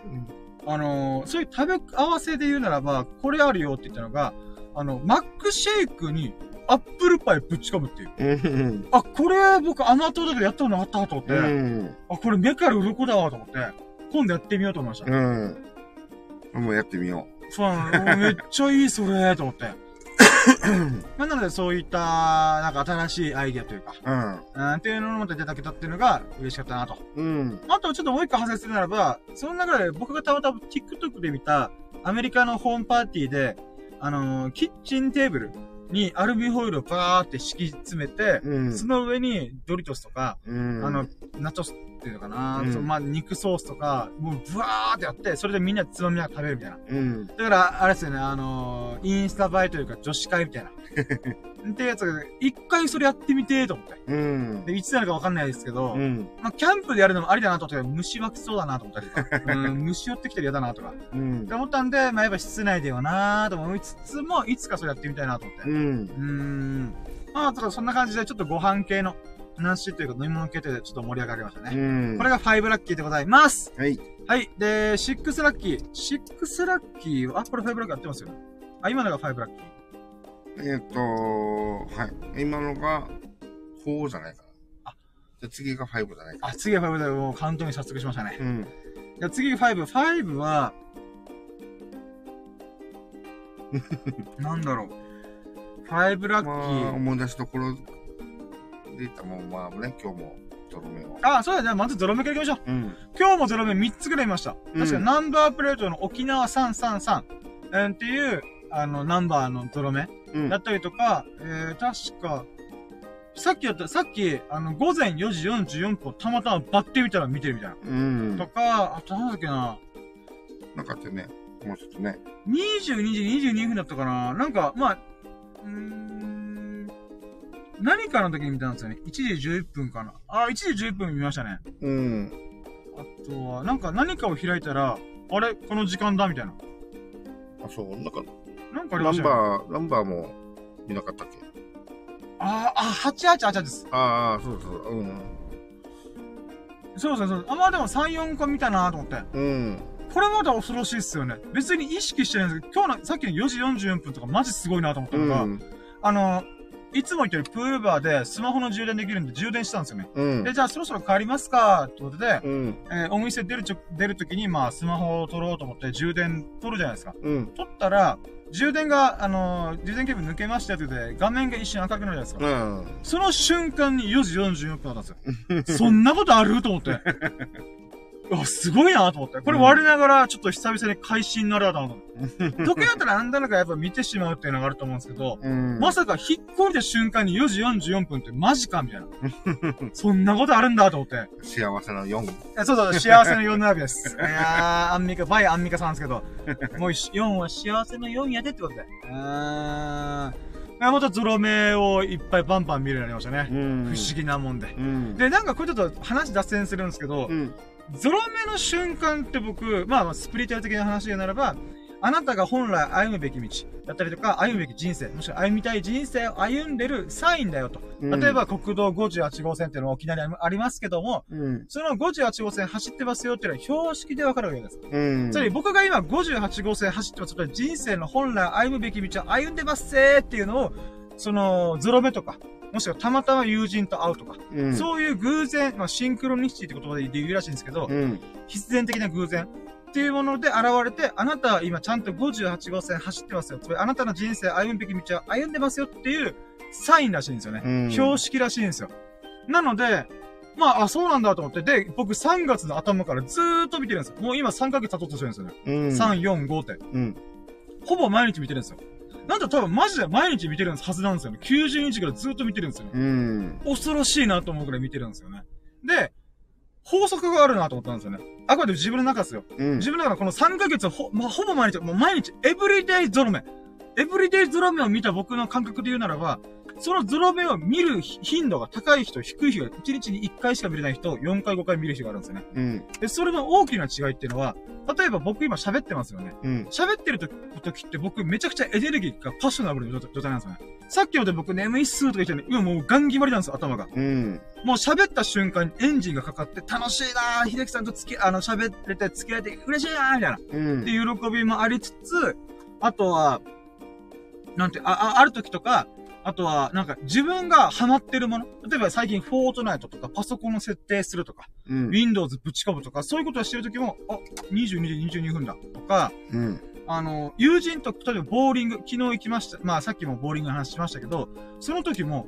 あのー、そういう食べ合わせで言うならば、これあるよって言ったのが、あの、マックシェイクにアップルパイぶち込むっていう。うん。あ、これ僕甘党だけどやったことなかったと思って、うん。あ、これ目から鱗だわと思って、今度やってみようと思いました。うん。もうやってみよそうなの。めっちゃいい、それ、と思って。(coughs) なので、そういった、なんか新しいアイディアというか、う。うん。うん、っていうのをまたいただけたっていうのが嬉しかったなと。うん。あと、ちょっともう一個派生するならば、その中で僕がたまたま TikTok で見た、アメリカのホームパーティーで、あのーキッチンテーブルにアルミホイルをバーって敷き詰めて、うん。その上にドリトスとか、うん。あの、ナチョスっていうのかな、うんそのまあ、肉ソースとか、もうブワーってやって、それでみんなでつまみながら食べるみたいな。うん。だから、あれですよね、あのーインスタ映えというか女子会みたいな。(laughs) ってやつが、一回それやってみてーと思って。うん。で、いつなのかわかんないですけど、うん。まあ、キャンプでやるのもありだなと思って、虫湧きそうだなと思ったりとか、(laughs) うん、虫寄ってきたら嫌だなとか、っうんて。思ったんで、まあ、やっぱ室内ではなーと思いつつも、いつかそれやってみたいなと思って。うん。うーん。まあ、だからそんな感じで、ちょっとご飯系の話というか飲み物系でちょっと盛り上がりましたね。うん。これが5ラッキーでございます。はい。はい。で、6ラッキー。6ラッキーは、あ、これ5ラッキーやってますよ。あ、今のが5ラッキー。えっと、はい。今のが4じゃないかな。あじゃあ次が5じゃないかあ、次が5でもうカウントに早速しましたね。な。うん。じゃあ次が5。5は、(laughs) なんだろう。5ラッキまあ、ー。思い出しところでもん、まあね、今日も、ゾロ目を。あ、そうだね。まずゾロ目から行きましょう。うん。今日もゾロ目3つぐらい見ました。うん確かナンバープレートの沖縄333、うん、っていう、あの、ナンバーのゾロ目うんだ。ったりとか、えー、確か、さっきやった、さっき、あの、午前4時44分、たまたまバッて見たら見てるみたいな。うん。とか、あとなんだっけな、なんかあってね、もうちょっとね。22時22分だったかななんか、まあ、うーん、何かの時に見たんですよね？1時11分かな。あ、1時11分見ましたね。うん。あとは、なんか何かを開いたら、あれ？この時間だみたいな。あ、そう、なんか、なんかありナンましたよね。バー、ナンバーも見なかったっけ？あー、あ、8888です。ああ、そうそう、うん。そうそうそう。あ、まあでも3、4個見たなと思って。うん。これまだ恐ろしいっすよね。別に意識してないんですけど、今日の、さっきの4時44分とかマジすごいなと思ったうのが、ん。あの、いつも言ってるプールバーでスマホの充電できるんで充電したんですよね。うんで、。じゃあそろそろ帰りますかってことで、うん。えーお店出るちょ、出るときに、まあ、スマホを取ろうと思って充電取るじゃないですか。うん。取ったら、充電が、あのー充電ケーブル抜けましたってことで、画面が一瞬赤くなるじゃないですか。うん。その瞬間に4時44分だったんですよ。(laughs) そんなことある？と思って。あ、すごいなと思って。これ割りながら、ちょっと久々に会心なるだなと思って。(laughs) 時計だったらなんだかやっぱ見てしまうっていうのがあると思うんですけど、うん。まさかひっこりた瞬間に4時44分ってマジかみたいな。(laughs) そんなことあるんだと思って。幸せの4。えそうそう、幸せの4なわけです。(laughs) いやー、アンミカ、バイアンミカさんですけど、もう4は幸せの4やでってことで。うーん。またゾロ目をいっぱいバンバン見るようになりましたね。ん不思議なもんで。うん。で、なんかこれちょっと話脱線するんですけどう、ん。ゾロ目の瞬間って僕、まあまあスプリチュアル的な話でならば、あなたが本来歩むべき道だったりとか、歩むべき人生、もしくは歩みたい人生を歩んでるサインだよと。例えば国道58号線っていうのが沖縄にありますけども、うん。その58号線走ってますよっていうのは標識でわかるわけです。うん。つまり僕が今58号線走ってます。人生の本来歩むべき道を歩んでますぜーっていうのを、その、ゾロ目とか、もしくはたまたま友人と会うとか、うん。そういう偶然、まあ、シンクロニシティって言葉で言うらしいんですけど、うん。必然的な偶然っていうもので現れて、あなたは今ちゃんと58号線走ってますよ。つまりあなたの人生歩むべき道は歩んでますよっていうサインらしいんですよね。うん標識らしいんですよ。なので、まあ、あ、そうなんだと思って。で、僕3月の頭からずーっと見てるんですよ。もう今3ヶ月経とうとしてるんですよね。うん。3、4、5って。うん。ほぼ毎日見てるんですよ。なんと多分マジで毎日見てるはずなんですよね。90日くらいずっと見てるんですよね。うん。恐ろしいなと思うくらい見てるんですよね。で、法則があるなと思ったんですよね。あくまで自分の中ですよ。うん。自分の中のこの3ヶ月ほ、まあ、ほぼ毎日、もう毎日、エブリデイゾロ目。エブリデイゾロ目を見た僕の感覚で言うならば、そのゾロ目を見る頻度が高い人、低い人が、1日に1回しか見れない人、4回5回見る人があるんですよね。うん。で、それの大きな違いっていうのは、例えば僕今喋ってますよね。うん。喋ってる時時って僕めちゃくちゃエネルギーがパッショナブルな状態なんですよね。さっきまで僕眠いっすーとか言ってね、今もうガン決まりなんですよ、頭が。うん。もう喋った瞬間にエンジンがかかって楽しいなー秀樹さんと付き、あの、喋れて付き合えて嬉しいなーみたいな。うんで、。喜びもありつつ、あとは、なんて、あ、あある時とか、あとは、なんか自分がハマってるもの。例えば最近フォートナイトとかパソコンの設定するとか、うん。Windows ぶち込むとか、そういうことをしてる時も、あ、22時22分だとか、うん。あの、友人と、例えばボーリング、昨日行きました。まあさっきもボーリングの話しましたけど、その時も、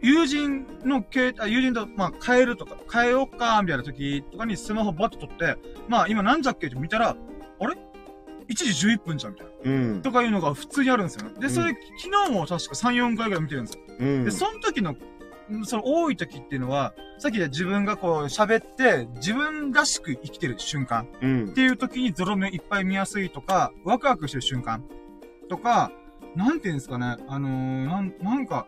友人の携帯、友人と、まあ、変えるとか、変えようか、みたいな時とかにスマホバッと取って、まあ、今何時だっけって見たら、あれ？?1 時11分じゃん、みたいな。うん。とかいうのが普通にあるんですよね。で、それ、う昨日も確か3、4回ぐらい見てるんですよ。うん。で、その時の、んその多い時っていうのは、さっきで自分がこう喋って、自分らしく生きてる瞬間。うんっ。ていう時にゾロ目いっぱい見やすいとか、ワクワクしてる瞬間とか、なんていうんですかね、あのー、なん、なんか、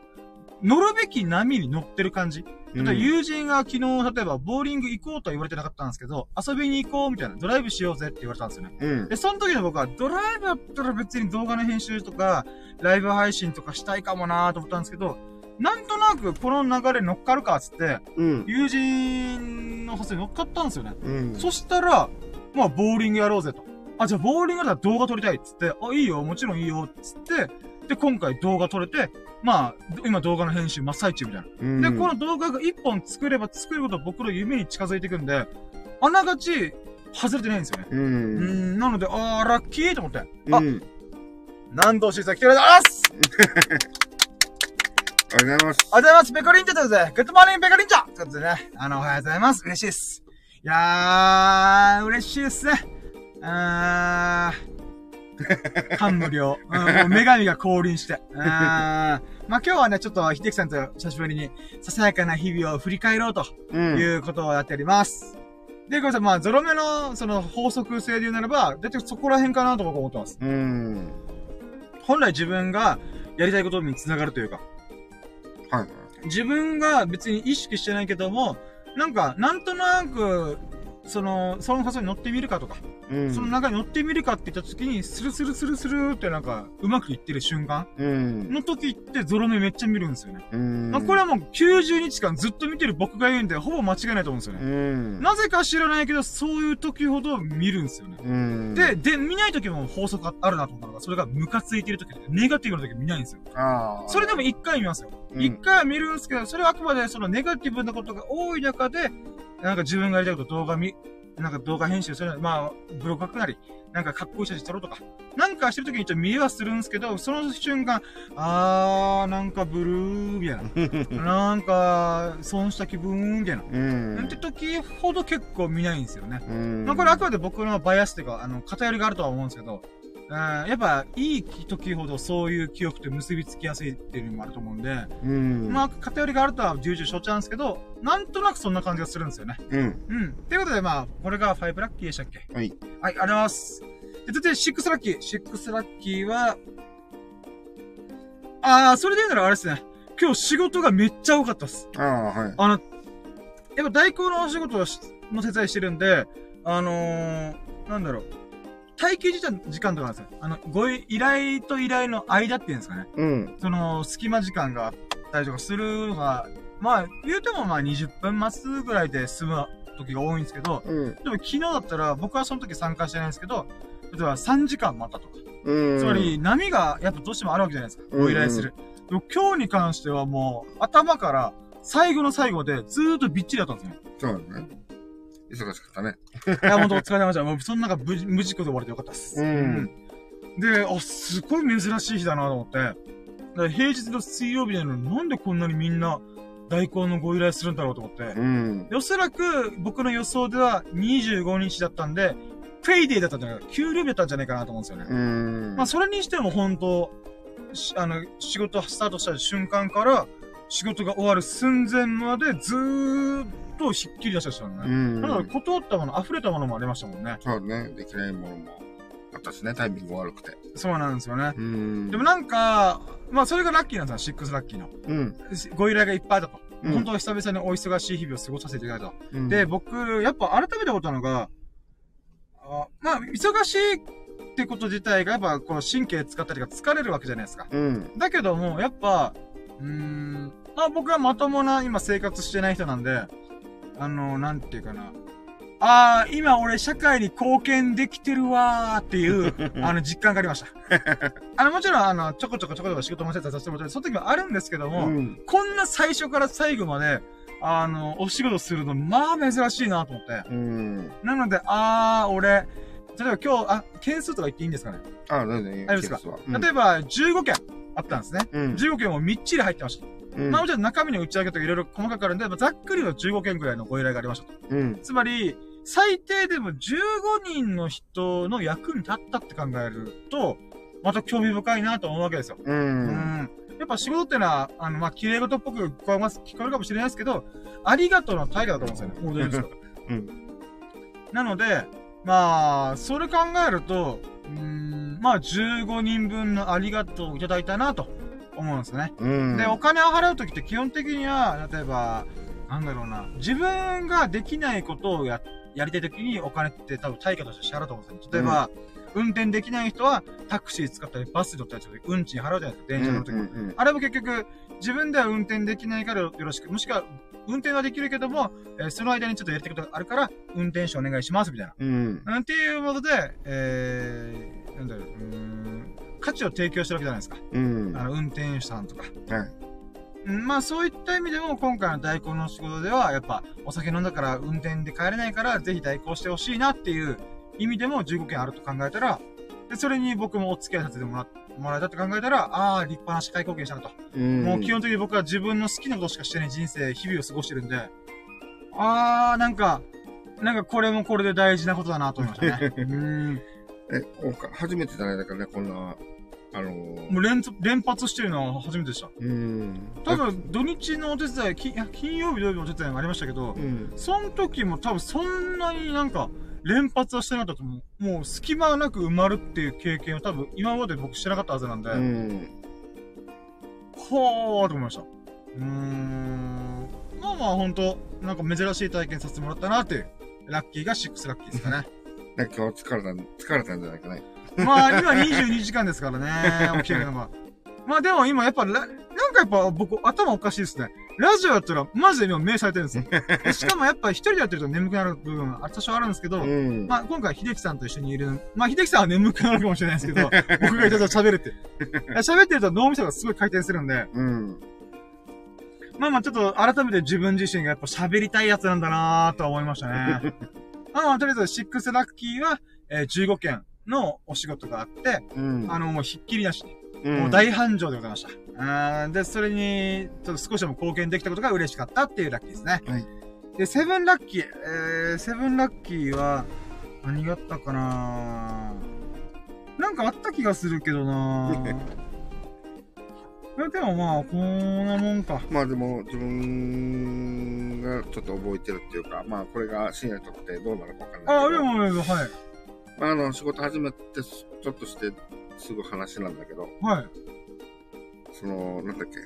乗るべき波に乗ってる感じ。例えば友人が昨日、例えばボーリング行こうとは言われてなかったんですけど、遊びに行こうみたいな、ドライブしようぜって言われたんですよね。うん。で、その時の僕は、ドライブだったら別に動画の編集とか、ライブ配信とかしたいかもなーと思ったんですけど、なんとなくこの流れ乗っかるかっつって、うん。友人の発に乗っかったんですよね。うん。そしたら、まあ、ボーリングやろうぜと。あ、じゃあ、ボーリングだったら動画撮りたいっつって、あ、いいよ、もちろんいいよ、っつって、で、今回動画撮れて、まあ、今動画の編集真っ最中みたいな。うん。で、この動画が一本作れば作るほど僕の夢に近づいていくんで、あながち、外れてないんですよね。う。うんん、なので、あー、ラッキーと思って。あ、うん。南道審査来てくれたます (laughs) ありがとうございます。おはようございます、ペコリンチョということで、 good morning ペコリンチョということでね、あの、おはようございます。嬉しいです。いやー、嬉しいですね。あー、感無量。うん、もう女神が降臨して。あ (laughs) ー、まあ今日はね、ちょっと、秀樹さんと久しぶりに、ささやかな日々を振り返ろうとうん。いうことをやっております。で、これさ、まあ、ゾロ目の、その、法則性で言うならば、だいたいそこら辺かなと僕は思ってます。うん。本来自分がやりたいことに繋がるというか、はい。自分が別に意識してないけども、なんか、なんとなく、その、その発想に乗ってみるかとか、うん。その中に乗ってみるかって言った時に、スルスルスルスルってなんか、うまくいってる瞬間うん。の時ってゾロ目めっちゃ見るんですよね。うん。まあ、これはもう90日間ずっと見てる僕が言うんで、ほぼ間違いないと思うんですようね。ん。なぜか知らないけど、そういう時ほど見るんですよね。うん。で、、で、見ない時も法則あるなと思ったのが、それがムカついてる時で、ネガティブな時見ないんですよ。それでも一回見ますよ。うん一、回は見るんですけど、それはあくまでそのネガティブなことが多い中で、なんか自分がやりたいこと動画見、なんか動画編集する、まあ、ブログ書くなり、なんかかっこいい写真撮ろうとか、なんかしてる時に一応見えはするんですけど、その瞬間、あー、なんかブルー、みたいな。(laughs) なんか、損した気分、みたいな。うん。なんて時ほど結構見ないんですよね。うん。まあこれあくまで僕のバイアスっていうか、あの、偏りがあるとは思うんですけど、うん、やっぱ、いい時ほどそういう記憶って結びつきやすいっていうのもあると思うんで、うん。まあ、偏りがあるとは重々承知なんですけど、なんとなくそんな感じがするんですよね。うん。うん。ということで、まあ、これが5ラッキーでしたっけ？はい。はい、ありがとうございます。で、続いて6ラッキー。6ラッキーは、あー、それで言うならあれですね。今日仕事がめっちゃ多かったです。ああ、はい。あの、やっぱ代行のお仕事の手伝いしてるんで、あのー、なんだろう。待機時間、時間とかなんですよ。あの、ご依頼と依頼の間っていうんですかね。うん。その、隙間時間があったりとかするのが、まあ、言うてもまあ20分待つぐらいで済む時が多いんですけど、うん。でも昨日だったら僕はその時参加してないんですけど、例えば3時間待ったとか。うん。つまり、波がやっぱどうしてもあるわけじゃないですか。うんご依頼する。でも今日に関してはもう、頭から最後の最後でずーっとびっちりだったんですよ。そうだね。忙しかったね。(laughs) いや、ほんとお疲れ様でした。もうそんな中無事無事故で終われてよかったです。うんうんで、あ、すごい珍しい日だなと思って。だから平日の水曜日なのになんでこんなにみんな代行のご依頼するんだろうと思って。うん。でおそらく僕の予想では25日だったんで、ペイデーだったんじゃないか、給料日だったんじゃないかなと思うんですよね。うん。まあそれにしても本当しあの、仕事スタートした瞬間から、仕事が終わる寸前までずーっとひっきり出した人なのうね。ん。だから断ったもの、溢れたものもありましたもんね。そうね、できないものもあったしね、タイミング悪くて。そうなんですよね。うん。でもなんか、まあそれがラッキーなんですよ、シックスラッキーの。うん。ご依頼がいっぱいあったと。うん本当は久々にお忙しい日々を過ごさせていただいたと。うんで、、僕、やっぱ改めて思ったのが、あまあ、忙しいってこと自体が、やっぱ、この神経使ったりが疲れるわけじゃないですか。うん。だけども、やっぱ、うーん、まあ僕はまともな今生活してない人なんで、あの、なんていうかな。ああ、今俺社会に貢献できてるわーっていう、(laughs) あの、実感がありました。あの、もちろん、あの、ちょこちょこちょこちょこ仕事もしてたさせてもらって、その時もあるんですけども、うん。こんな最初から最後まで、あの、お仕事するの、まあ珍しいなと思って。うん。なので、あー、俺、例えば今日、あ、件数とか言っていいんですかね、あ、全然いい。すかうん例えば、15件あったんですね。うん。15件もみっちり入ってました。うんまあもちろん中身の打ち上げとかいろいろ細かくあるんで、まあざっくりの15件ぐらいのご依頼がありましたと。うん。つまり、最低でも15人の人の役に立ったって考えると、また興味深いなと思うわけですよ。う。うんん。やっぱ仕事ってのは、あの、まあ、綺麗事っぽく聞こえます、聞こえるかもしれないですけど、ありがとうの対価だと思うんですよね。ですか (laughs) うん。なので、まあ、それ考えると、うーん、まあ、15人分のありがとうをいただいたなと思うんですね。うん。で、お金を払うときって基本的には、例えば、なんだろうな、自分ができないことをや、やりたいときにお金って多分対価として支払うと思うんですよ。例えば、運転できない人はタクシー使ったりバスで乗ったりする運賃払うじゃないですか、電車乗るときうんうんあれも結局、自分では運転できないからよろしく、もしくは、運転はできるけども、えーその間にちょっとやりたいことがあるから、運転手お願いします、みたいな。うん。ていうことで、えー、なんだろう、うーん、価値を提供してるわけじゃないですか。うん。あの、運転手さんとか。はい。うんまあ、そういった意味でも、今回の代行の仕事では、やっぱ、お酒飲んだから運転で帰れないから、ぜひ代行してほしいなっていう意味でも15件あると考えたら、で、それに僕もお付き合いさせてもらもらえたって考えたら、ああ、立派な社会貢献したなと。うん。もう基本的に僕は自分の好きなことしかしてない人生、日々を過ごしてるんで、あー、なんか、なんかこれもこれで大事なことだなと思いましたね。(laughs) うーん。え、初めてじゃないだからね、こんな、あのー、もう連続連発してるのは初めてでした。うん。多分、土日のお手伝い、き金曜日、土曜日のお手伝いもありましたけどう、ん。その時も多分そんなになんか、連発はしてなかったと思う。もう隙間なく埋まるっていう経験を多分今まで僕してなかったはずなんで、うん。ほーと思いました。うーん。まあまあ本当なんか珍しい体験させてもらったなっていう、ラッキーが6ラッキーですかね。ね今日疲れた、疲れたんじゃないかね。まあ今22時間ですからね、(laughs) 起きてるのが。まあでも今やっぱラ、なんかやっぱ僕頭おかしいですね。ラジオやったらマジで今目されてるんですよ。(laughs) でしかもやっぱ一人でやってると眠くなる部分は多少あるんですけど、うん。まあ今回秀樹さんと一緒にいる、まあ秀樹さんは眠くなるかもしれないですけど、(laughs) 僕がいたと喋るって。喋ってると脳みそがすごい回転するんで、うん。まあまあちょっと改めて自分自身がやっぱ喋りたいやつなんだなぁとは思いましたね。まあまあとりあえず6ラッキーは、えー15件のお仕事があって、うん。あのもうひっきりなしに、うん、もう大繁盛でございました。あーで、それに、ちょっと少しでも貢献できたことが嬉しかったっていうラッキーですね。はい。で、セブンラッキー。えー、セブンラッキーは、何があったかななんかあった気がするけどな (laughs) いや、でもまあ、こんなもんか。まあでも、自分がちょっと覚えてるっていうか、まあこれが深夜にとってどうなるかわかんないけど。あ、でも、でもはい。まああの、仕事始めてす、ちょっとしてすぐ話なんだけど、はい。その、なんだっけ。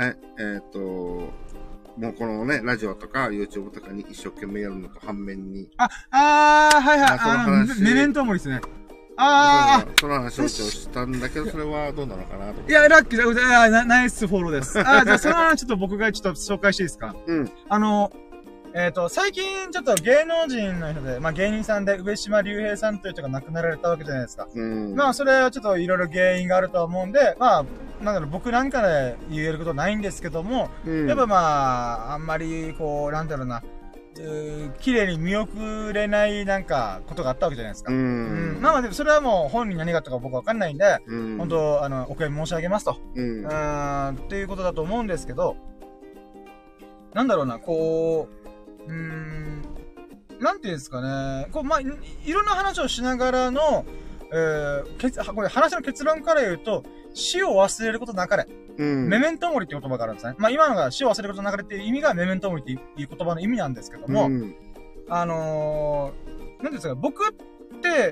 え、えっ、と、もうこのね、ラジオとか YouTube とかに一生懸命やるのと反面に、あ、あー、はいはい。まあそのあ話の、メメントモリですね。あその話をしたんだけど、それはどうなのかなと思って。ー、いや、ラッキーナナイスフォローです。あー、じゃあ、その話ちょっと僕がちょっと紹介していいですか？(laughs) うん。あの、えっ、と、最近ちょっと芸能人の人で、まあ芸人さんで上島竜兵さんという人が亡くなられたわけじゃないですか。うん。まあ、それはちょっといろいろ原因があるとは思うんで、まあ、なんだろう、僕なんかで言えることないんですけども、うん、やっぱまあ、あんまり、こう、なんだろうな、綺麗に見送れないなんか、ことがあったわけじゃないですか。ううんん。まあまあでもそれはもう本人何があったか僕わかんないんで、うん、本当あの、お悔やみ申し上げますと。うんっていうことだと思うんですけど、なんだろうな、こう、うーん、なんていうんですかね、こう、まあ、いいろんな話をしながらの、えー、けつこれ話の結論から言うと、死を忘れることなかれ。うん。メメントモリっていう言葉があるんですね。まあ今のが死を忘れることなかれっていう意味がメメントモリっていう言葉の意味なんですけども、うん。あのー、なんですか、僕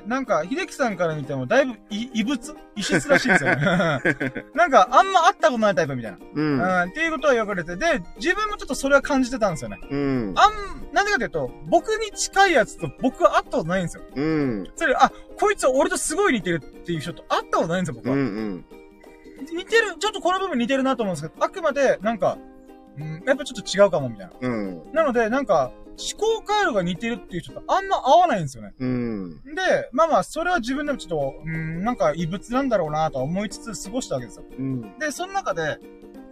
なんか、秀樹さんから見ても、だいぶい異物？異質らしいんですよね。(laughs) なんか、あんま会ったことないタイプみたいな。うん。うん、っていうことは言われて、で、自分もちょっとそれは感じてたんですよね。うん。あん、なんでかというと、僕に近いやつと僕は会ったことないんですよ。うん。それ、あ、こいつは俺とすごい似てるっていう人と会ったことないんですよ、僕うん。は。うん。似てる、ちょっとこの部分似てるなと思うんですけど、あくまで、なんか、うん、やっぱちょっと違うかも、みたいな。うん。なので、なんか、思考回路が似てるっていう人とあんま合わないんですよね。うん。で、まあまあ、それは自分でもちょっと、うん、なんか異物なんだろうなとは思いつつ過ごしたわけですよ。うん。で、その中で、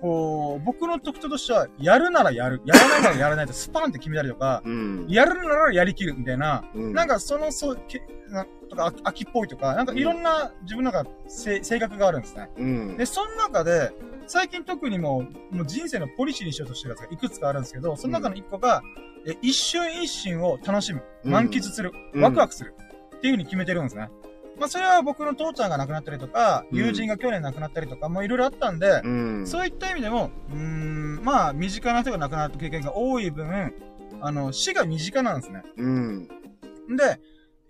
こう、僕の特徴としては、やるならやる、やらないならやらないとスパンって決めたりとか、うん。やるならやりきるみたいな、うんなんかその、そう、けなとか、あ秋っぽいとか、なんかいろんな自分の中、せ性格があるんですね。うん。で、その中で、最近特にもう、もう人生のポリシーにしようとしてるやつがいくつかあるんですけど、その中の一個が、え一瞬一瞬を楽しむ、うん満喫する、うんワクワクする、っていう風に決めてるんですね。まあ、それは僕の父ちゃんが亡くなったりとか、うん友人が去年亡くなったりとか、もういろいろあったんで、うん。そういった意味でも、うーん、まあ、身近な人が亡くなった経験が多い分、あの、死が身近なんですね。うん。で、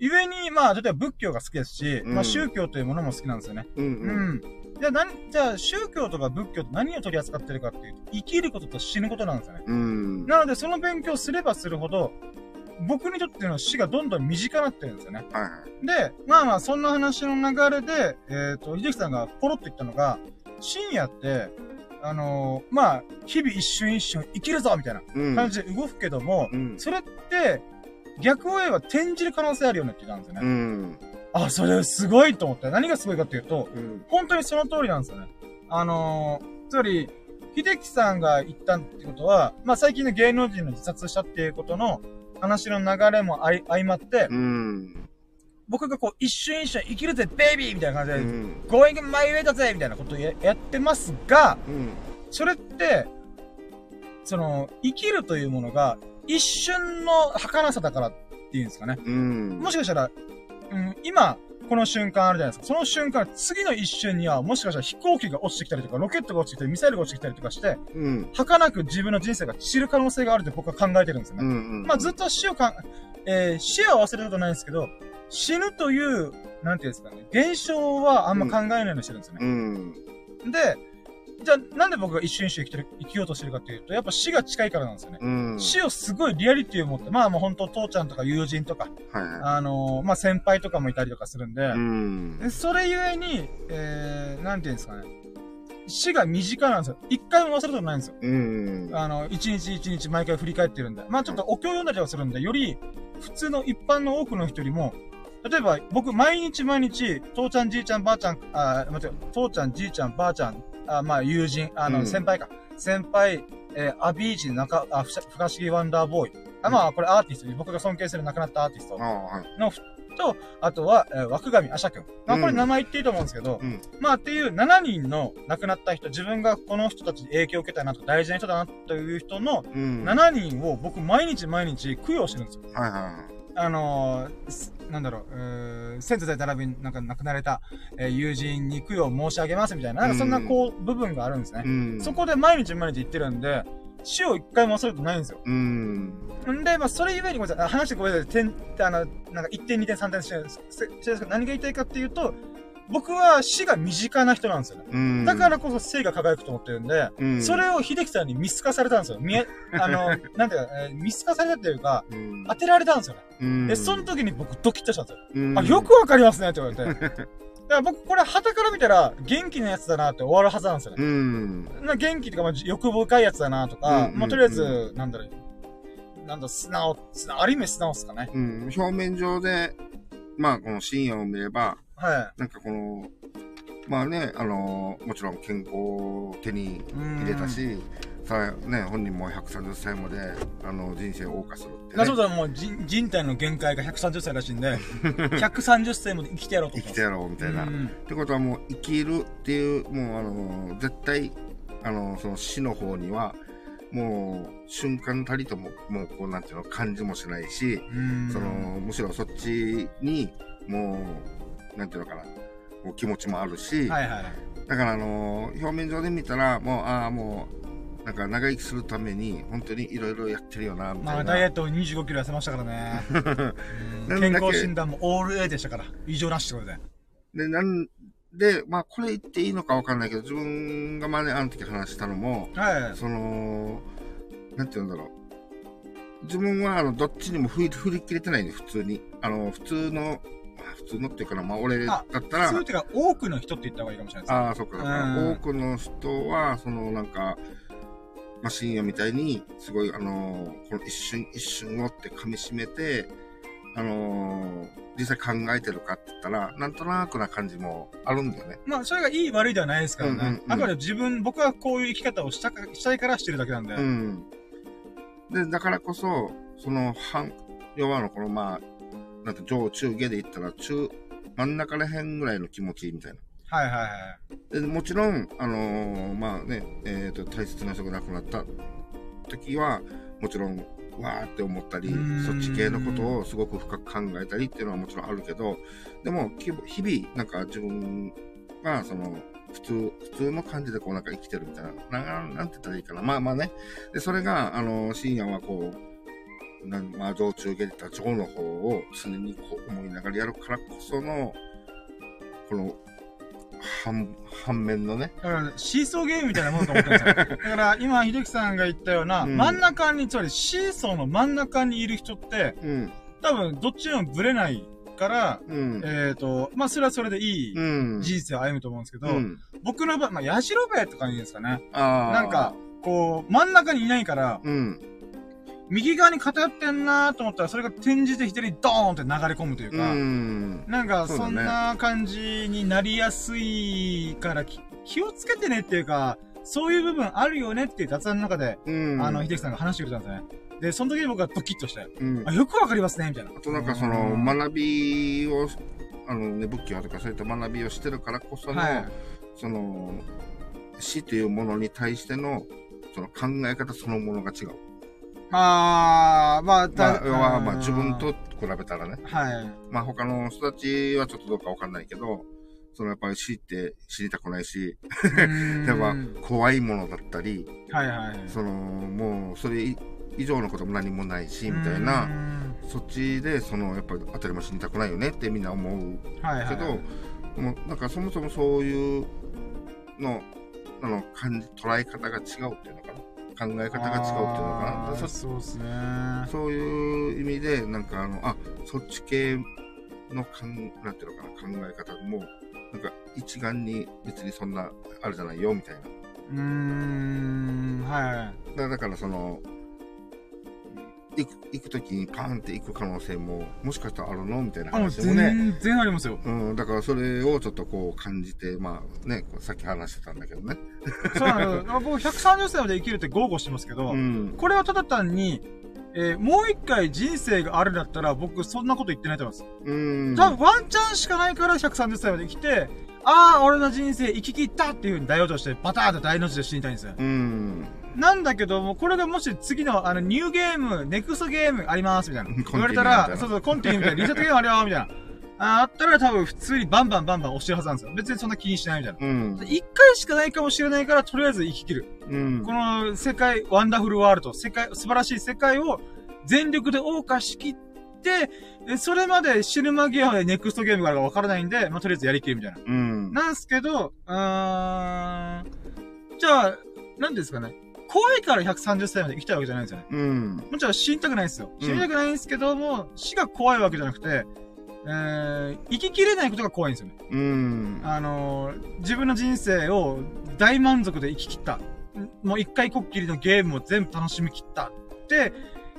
故に、まあ、例えば仏教が好きですし、うんまあ、宗教というものも好きなんですよね。うん。ううん。ん。じゃあ、何、じゃあ、宗教とか仏教って何を取り扱ってるかっていうと、生きることと死ぬことなんですよね。うん。なので、その勉強をすればするほど、僕にとっての死がどんどん身近になってるんですよね。はいはい。で、まあまあ、そんな話の流れで、えっ、と、秀樹さんがポロッと言ったのが、深夜って、あのーまあ、日々一瞬一瞬生きるぞみたいなうん。感じで動くけども、うん。それって、逆を言えば転じる可能性あるよねって言ったんですよね。うん。あ、それすごいと思って。何がすごいかっていうと、うん。本当にその通りなんですよね。あのー、つまり、秀樹さんが言ったってことは、まあ最近の芸能人の自殺したっていうことの話の流れも相相まって、うん。僕がこう一瞬一瞬生きるぜ、ベイビーみたいなう感じで、ん。going my way だぜみたいなことをややってますが、うん。それって、その、生きるというものが一瞬の儚さだからっていうんですかね。うん。もしかしたら、うん、今、この瞬間あるじゃないですか。その瞬間、次の一瞬には、もしかしたら飛行機が落ちてきたりとか、ロケットが落ちてきたり、ミサイルが落ちてきたりとかして、うん。儚く自分の人生が散る可能性があるって僕は考えてるんですよね。うん。まあずっと死をかん、えー死は忘れることないんですけど、死ぬという、なんていうんですかね、現象はあんま考えないようにしてるんですよね。うん。で、じゃあなんで僕が一瞬一瞬生きてる、生きようとしてるかっていうと、やっぱ死が近いからなんですよね。うん。死をすごいリアリティを持って、まあもう本当父ちゃんとか友人とか、はいはあのーまあ先輩とかもいたりとかするんで、い。うん。でそれゆえに、えー、なんていうんですかね、死が身近なんですよ。一回も忘れたことないんですよ。うん。あの、一日一日毎回振り返ってるんで。まあちょっとお経読んだりとかするんで、より普通の一般の多くの人よりも、例えば僕毎日毎日、父ちゃんじいちゃんばあちゃん、あ、待って、父ちゃんじいちゃんばあちゃん、あまあ友人、あの、うん先輩か。先輩、えーアビーチ中、あ、ふし不可思議ワンダーボーイ。あ、まあこれアーティスト、僕が尊敬する亡くなったアーティスト。の、と、あとは、えー、枠上あしゃくん。まあこれ名前言っていいと思うんですけど、うん。まあっていう7人の亡くなった人、自分がこの人たちに影響を受けたなとか大事な人だなという人のうん。7人を僕毎日毎日供養してるんですよ。はいはあのーすなんだろう、うー先祖代並びになんか亡くなられた、えー友人に供養申し上げますみたいな、なんかそんなこう、部分があるんですね。そこで毎日毎日言ってるんで、死を一回も忘れることないんですよ。うん。んで、まあ、それゆえにごめんなさい。あ話してごめんなさい。点、あの、なんか1点、2点、3点してるんです。何が言いたいかっていうと、僕は死が身近な人なんですよね。うん。だからこそ生が輝くと思ってるんで、うん、それを秀樹さんに見透かされたんですよ。見え、(laughs) あの、なんていうか、えー見透かされたっていうか、うん、当てられたんですよね。うん、で、その時に僕ドキッとしたんですよ。うん、あ、よくわかりますねって言われて。だから僕、これ、旗から見たら、元気なやつだなって終わるはずなんですよね。うん。な元気とか、まあ、欲深いやつだなとか、うんまあ、とりあえず、なんだろう、なんだ、素直、素直、ある意味素直っすかね。うん。表面上で、まあ、この深夜を見れば、はなんかこの、まあね、あのもちろん健康を手にい。入れたし、さあね、本人も130歳まで、あの、人生を謳歌するって、ね。なそうだ、もう人人体の限界が130歳らしいんで、(laughs) 130歳まで生きてやろうと生きてやろうみたいな。っうんてことはもう生きるっていう、もうあの、絶対、あの、その死の方には、もう瞬間たりとも、もうこうなんていうの、感じもしないし、うんその、むしろそっちに、もう、なんていうのかな、気持ちもあるし、はいはい。だからあのー表面上で見たら、もう、ああ、もう、なんか長生きするために、本当にいろいろやってるよな、みたまあ、いな。ダイエットを25キロ痩せましたからね。(laughs) 健康診断もオール A でしたから。異常なしってことで。で、なんで、まあ、これ言っていいのかわかんないけど、自分が前あの時話したのも、はい。その、なんて言うんだろう。自分は、あの、どっちにも振り振り切れてないね、普通に。あの、普通の、まあ普通のっていうかな、まあ、俺だったら、そういうてか、多くの人って言った方がいいかもしれないですね。ああ、そっか、だからうん多くの人は、そのなんか、まあ、深夜みたいに、すごい、あのーこの一瞬一瞬をって噛み締めて、あのー実際考えてるかって言ったら、なんとなくな感じもあるんだよね。まあ、それがいい悪いではないですからね。うんうんうんあくまで自分、僕はこういう生き方をしたかしたいからしてるだけなんで。うん。で、だからこそ、その、半、要はあの、この、まあ、なんて、上中下で言ったら、中、真ん中ら辺ぐらいの気持ちみたいな。はいはいはい。でもちろん、あのーまあね、えっ、と、大切な人が亡くなった時は、もちろん、わーって思ったりそっち系のことをすごく深く考えたりっていうのはもちろんあるけど、でも、き日々、なんか自分が、その、普通、普通の感じでこうなんか生きてるみたいな、ななんて言ったらいいかな。まあまあね。で、それが、あの、深夜はこう、まあ、上中下でた上の方を常にこう思いながらやるからこその、この、反、反面のね、だから、シーソーゲームみたいなものと思ってるんですよ。(laughs) だから、今、秀樹さんが言ったような、うん。真ん中に、つまりシーソーの真ん中にいる人って、うん、多分、どっちにもブレないから、うん、えっ、と、まあ、それはそれでいいうん、人生を歩むと思うんですけど、うん、僕の場合、まあ、ヤジロベとかいうんですかね。ああ、なんか、こう、真ん中にいないから、うん、右側に偏ってんなと思ったら、それが転じて左にドーンって流れ込むといううか、ん、なんか、そんな感じになりやすいから、き気をつけてねっていうか、そういう部分あるよねっていう雑談の中で、うん、あの、秀樹さんが話してくれたんですね。で、その時に僕はドキッとして、うんあ、よくわかりますね、みたいな。あとなんかその学びを、あのね、仏教とかそういった学びをしてるからこその、はい。その、死というものに対しての、その考え方そのものが違う。まあ、まあ、まあ、要は、うんまあ自分と比べたらね。はい。まあ他の人たちはちょっとどうかわかんないけど、そのやっぱり死って知りたくないし、やっぱ怖いものだったり、はいはいはい。その、もうそれ以上のことも何もないし、みたいな、そっちで、その、やっぱり当たり前死にたくないよねってみんな思うはいはい。けど、でもなんかそもそもそういうの、あの、感じ、捉え方が違うっていうの。考え方が違うっていうのかな。そうですね。そういう意味で、なんかあの、あ、そっち系のかん、なんていうのかな、考え方も、なんか一概に別にそんな、あれじゃないよ、みたいな。うーん、はい。だだからその、行く、行くときにパーンって行く可能性も、もしかしたらあるの？みたいな話もね。全然ありますよ。うん、だからそれをちょっとこう感じて、まあね、さっき話してたんだけどね。そうなの。(laughs) 僕130歳まで生きるって豪語してますけど、うん。これはただ単に、えーもう一回人生があるんだったら、僕そんなこと言ってないと思います。うん。多分ワンチャンしかないから130歳まで生きて、ああ、俺の人生生き切ったっていう風に大往生して、バターンって大の字で死にたいんですよ。うん。なんだけども、これがもし次の、あの、 new game、next game あります、みたいな。言われたら、そうそう、コンティニューみたいな、 reset game あるよ、みたいな。ああったら多分普通にバンバンバンバン押してるはずなんですよ。別にそんな気にしないみたいな。うん。一回しかないかもしれないから、とりあえず生き切る。うん。この世界、 wonderful world、世界、素晴らしい世界を全力で謳歌しきって、えそれまで死ぬ間際までネクストゲームがあるかわからないんで、まあ、とりあえずやりきるみたいな。うん。なんすけど、うーん、じゃあ、なんですかね。怖いから130歳まで生きたいわけじゃないんですよね。うん。もちろん死にたくないんですよ。うん死にたくないんですけども、死が怖いわけじゃなくて、えー、生ききれないことが怖いんですよね。うん。あのー、自分の人生を大満足で生き切った。んもう一回こっきりのゲームを全部楽しみ切ったって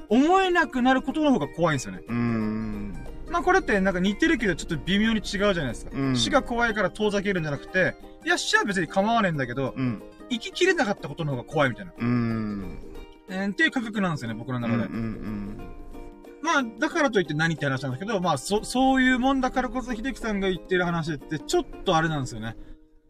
思えなくなることの方が怖いんですよね。うん。まあこれってなんか似てるけどちょっと微妙に違うじゃないですか。うん死が怖いから遠ざけるんじゃなくて、いや死は別に構わねえんだけど、うん。生ききれなかったことの方が怖いみたいな。うん。えーっていう価格なんですよね、僕のうん。中で。うん。まあ、だからといって何って話なんだけど、まあ、そ、そういうもんだからこそ、秀樹さんが言ってる話って、ちょっとあれなんですよね。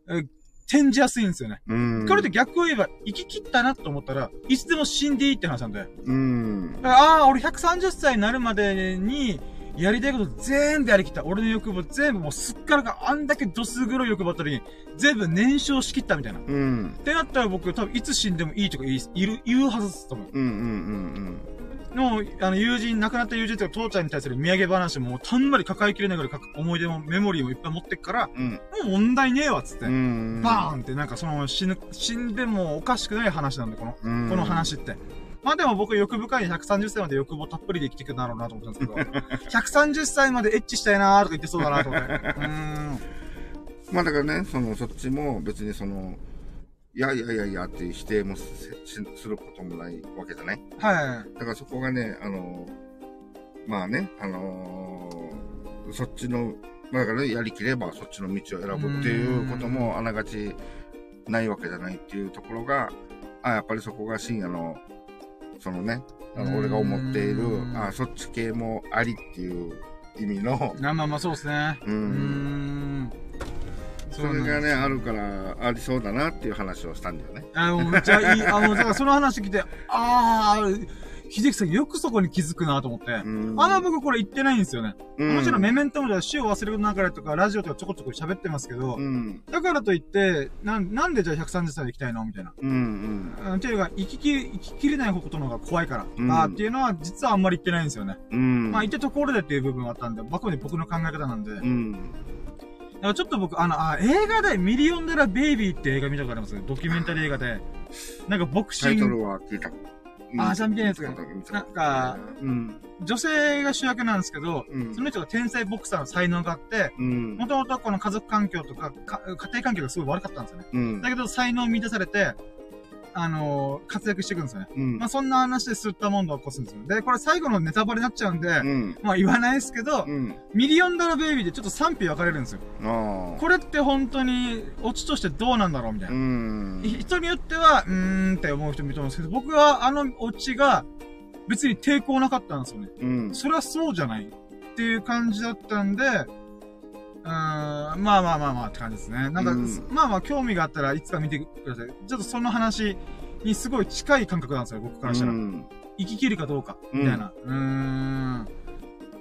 えー転じやすいんですよね。うん。これって逆を言えば、生き切ったなと思ったら、いつでも死んでいいって話なんで。うん。ああ、俺130歳になるまでに、やりたいこと全部やりきった。俺の欲望全部もうすっからかあんだけドス黒い欲望あったのに、全部燃焼しきったみたいな。っうん。てなったら僕多分いつ死んでもいいとか言いいる言うはずですと思う。うんうんうんの、あの、友人、亡くなった友人とか父ちゃんに対する土産話もたんまり抱えきれないぐらいか思い出もメモリーもいっぱい持ってっから、うん。もう問題ねえわっつって。うん。バーンってなんかその死ぬ、死んでもおかしくない話なんで、この、うんこの。話って。まあでも僕欲深い130歳まで欲望たっぷりで生きていくんだろうなと思ったんですけど、(laughs) 130歳までエッチしたいなーとか言ってそうだなと思って。(laughs) うーん。まあだからね、その、そっちも別にその、いやいやいやいやっていう否定もすることもないわけじゃないはい。だからそこがね、あの、まあね、あのーそっちの、まあだからね、やりきればそっちの道を選ぶっていうこともあながちないわけじゃないっていうところが、あ、やっぱりそこが深夜の、そのね、あうんの俺が思っている、あ、そっち系もありっていう意味の、まあまあまあそうですね。うん、ん。それがね、あるから、ありそうだなっていう話をしたんだよね。あ、もうめっちゃいい。あ、もうだからその話聞いて、あー、秀樹さんよくそこに気づくなと思って。うんあんま僕これ言ってないんですよね。うんもちろんメメントもじゃ死を忘れる中でとか、ラジオとかちょこちょこ喋ってますけど、うん、だからといって、なん、なんでじゃあ130歳で行きたいのみたいな。うん、っていうか、生きき、生ききれないことの方が怖いから。うんあーっていうのは、実はあんまり言ってないんですよね。うん。まあ、言ってところでっていう部分があったんで、僕に僕の考え方なんで。だかうん。らちょっと僕、あの、あ、映画でミリオンデラベイビーって映画見たことあります？ドキュメンタリー映画で。なんかボクシング、タイトルは聞いた。あじゃあ見てないですか見た見たなんか、うん。女性が主役なんですけど、うんその人が天才ボクサーの才能があって、うん。もともとこの家族環境とかか、家庭環境がすごい悪かったんですよね。うん。だけど才能を満たされて、あのー活躍していくんですよね。うんまあ、そんな話で吸ったもんだを起こすんですよ。で、これ最後のネタバレになっちゃうんで、うん。まあ言わないですけど、うん。ミリオンダラベイビーでちょっと賛否分かれるんですよ。これって本当に、オチとしてどうなんだろうみたいうな。ん。人によっては、うーんって思う人もいると思うんですけど、僕はあのオチが別に抵抗なかったんですよね。うん。それはそうじゃないっていう感じだったんで、うーん、まあまあまあまあって感じですね。なんか、うんまあまあ興味があったらいつか見てください。ちょっとその話にすごい近い感覚なんですよ、僕からしたら。うん。生き切るかどうか、みたいな。うーん。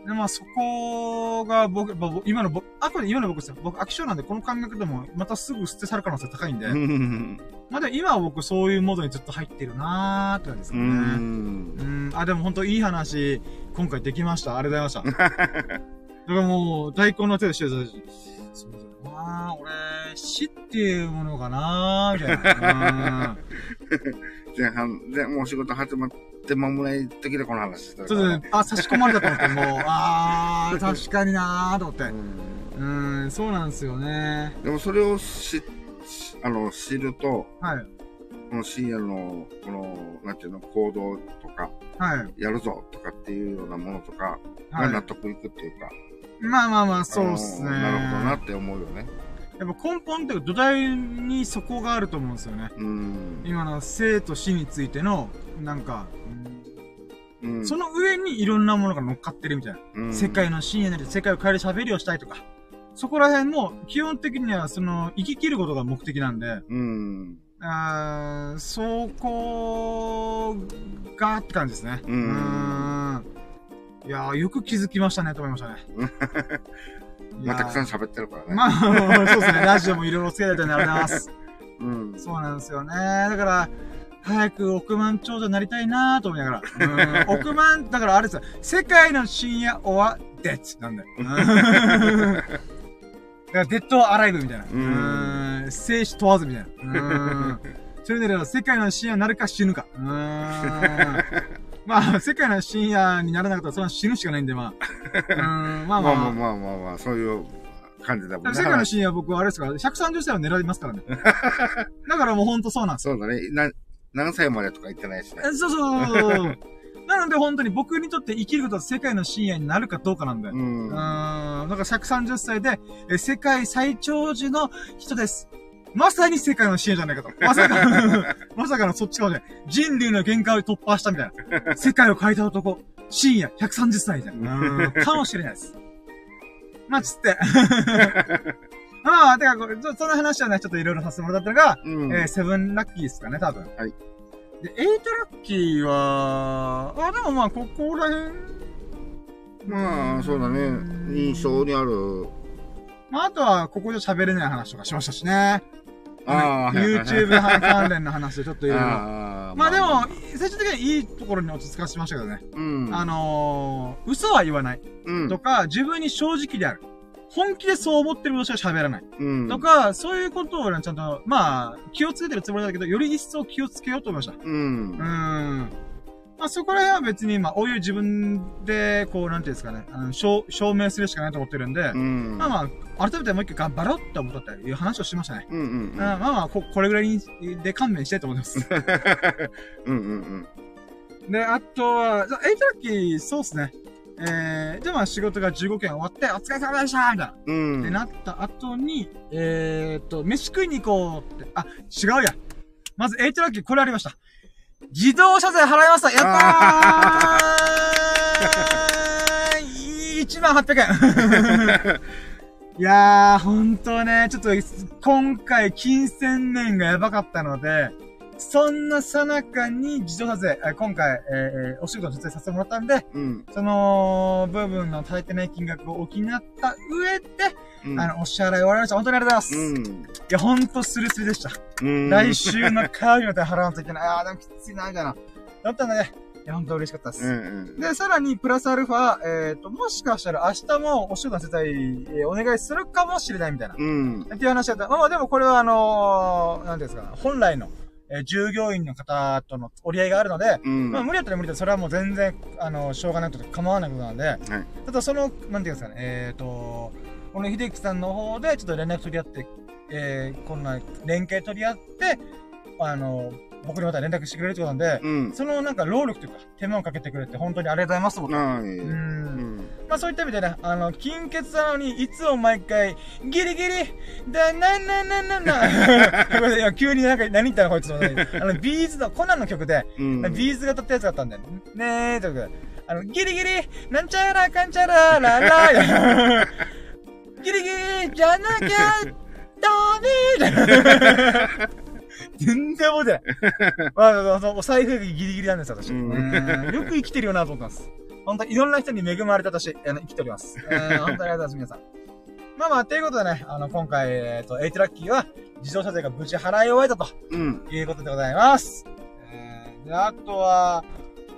で、まあそこが僕、今の僕、あくまで今の僕ですよ。僕、飽き性なんでこの感覚でもまたすぐ捨て去る可能性高いんで。うん。まあでも今は僕そういうモードにずっと入ってるなーって感じですうかね。ん。うん、あ、でも本当いい話、今回できました。ありがとうございました。(laughs) だからもう、大根の手でしてたし、そうだよな俺、死っていうものかなみたいな。前半、で、もう仕事始まって間もない時でこの話したうん。からちょっとね、あ、差し込まれたと思って、もう、あー、確かになーと思って。うんうん、そうなんですよね。でもそれを知、あの、知ると、はい。この深夜の、この、なんていうの、行動とか、はい。やるぞとかっていうようなものとか、はいが納。得いくっていうか、まあまあまあ、そうっすね。なるほどなって思うよね。やっぱ根本っていうか土台にそこがあると思うんですよね。うん。今の生と死についての、なんか、うんその上にいろんなものが乗っかってるみたいな。うん世界の深夜なり世界を変える喋りをしたいとか。そこら辺も、基本的にはその、生き切ることが目的なんで、うん。あーそこがって感じですね。うんーんいやー、よく気づきましたね、と思いましたね。い (laughs) まあ、たくさん喋ってるからね。まあ、そうですね。ラジオもいろいろつけられたんでありがとうございます。うん。そうなんですよね。だから、早く億万長者になりたいなーと思いながら。うん億万、だからあれですよ。世界の深夜終わデッなんだよ。うん (laughs) だからデッドアライブみたいな。うんうん生死問わずみたいな。うんそれなら世界の深夜になるか死ぬか。うんまあ、世界の深夜にならなかったらそれは死ぬしかないんで、まあ。(laughs) うんまあまあ。まあまあまあまあまあ、そういう感じだもんね。世界の深夜は僕はあれですから、130歳を狙いますからね。(laughs) だからもうほんとそうなんですよそうだね。な、何歳までとか言ってないしねえ。そうそうそうそう。なので本当に僕にとって生きることは世界の深夜になるかどうかなんだよ。う。うんん。だから130歳で、え世界最長寿の人です。まさに世界の深夜じゃないかと。まさか、(laughs) まさかのそっち側で、人類の限界を突破したみたいな。世界を変えた男、深夜130歳みたいな。うん。かもしれないです。まあ、つって。(laughs) まあ、てかその話はね、ちょっといろいろさせてもらったのが、うん。えーセブンラッキーですかね、多分。はい。で、エイトラッキーは、あ、でもまあ、ここら辺まあ、そうだね。印象にある。まあ、あとは、ここで喋れない話とかしましたしね。YouTube 関連の話でちょっといろいろ。まあでも、最終的にはいいところに落ち着かせましたけどね。うん。あのー、嘘は言わない。うん。とか、自分に正直である。本気でそう思ってることしか喋らない。うん。とか、そういうことをね、ちゃんと、まあ、気をつけてるつもりだけど、より一層気をつけようと思いました。う。うんん。まあ、そこら辺は別に、まあ、おいう自分で、こう、なんていうんですかね、あの、証、証明するしかないと思ってるんで、うん。まあまあ、改めてもう一回頑張ろうって思ったっていう話をしましたね。うんうんうん、まあまあ、こ、これぐらいに、で勘弁してと思います。うん。うんうんで、あとは、トラッキー、そうっすね。えー、で、まあ仕事が15件終わって、お疲れ様でしたみたいな。うん。うん。ってなった後に、えーっと、飯食いに行こうって、あ、違うや。まず、エイトラッキー、これありました。自動車税払いましたやったー !1 万800円いやー、ほんとね、ちょっと、今回、金銭面がやばかったので、そんなさなかに自動車税、え今回、えーお仕事の手伝いさせてもらったんで、うん。その部分の足りてない金額を補った上で、うん。あの、お支払い終わりました。本当にありがとうございます。いうん。や、ほんとスルスルでした。うん。来週の火曜日まで払わないといけない。あー、でもきついな、みたいな。だったんでね。いや、ほんと嬉しかったです。うんうん。で、さらに、プラスアルファ、えっ、と、もしかしたら明日もお仕事の手伝い、えーお願いするかもしれないみたいな。うん。っていう話だった。まあまあ、でもこれはあのー、なんですか、本来の、えー従業員の方との折り合いがあるので、うん。まあ無理だったら無理だそれはもう全然、あの、しょうがないと構わないことなんで、はい。ただその、なんていうんですかね、えっ、と、この秀樹さんの方でちょっと連絡取り合って、えー、こんな連携取り合って、あの、僕にまた連絡してくれるってことなんで、うん。そのなんか労力というか、手間をかけてくれて本当にありがとうございますと。はい。う。うんん。まあそういった意味でね、あの、金欠なのに、いつも毎回、ギリギリ、だ、な、な、な、な、な、(laughs) いや急になんか、何言ったのこいつの。(laughs) あの、 B'zの、コナンの曲で、うん。 B'zが歌ったやつがあったんだよ。ねーということで。あの、ギリギリ、なんちゃらかんちゃららら、(laughs) ギリギリじゃなきゃ、ダメ全然覚えてない。まああの、お財布ギリギリなんです、私。うんうんよく生きてるよなと思ってます。本当にいろんな人に恵まれた私、あの生きております。うん本当にありがとうございます、皆さん。まあまあ、ということでね、あの、今回、えっ、と、 eight lucky は、自動車税が無事払い終えたと。うん。いうことでございます。えー、で、あとは、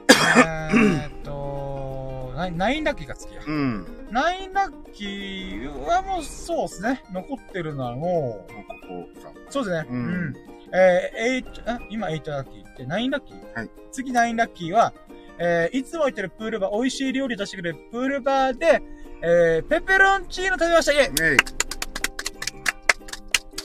(coughs) えーっと、 nine nine lucky か次は。うん。 nine lucky はもうそうですね。残ってるのはもう、ここさ。そうですね。ううんん。えー、あ、今 eight lucky って nine lucky？はい。次 nine lucky は、えー、いつも行ってるプールバー、美味しい料理出してくれるプールバーで、えー、ペペロンチーノ食べましたイェイね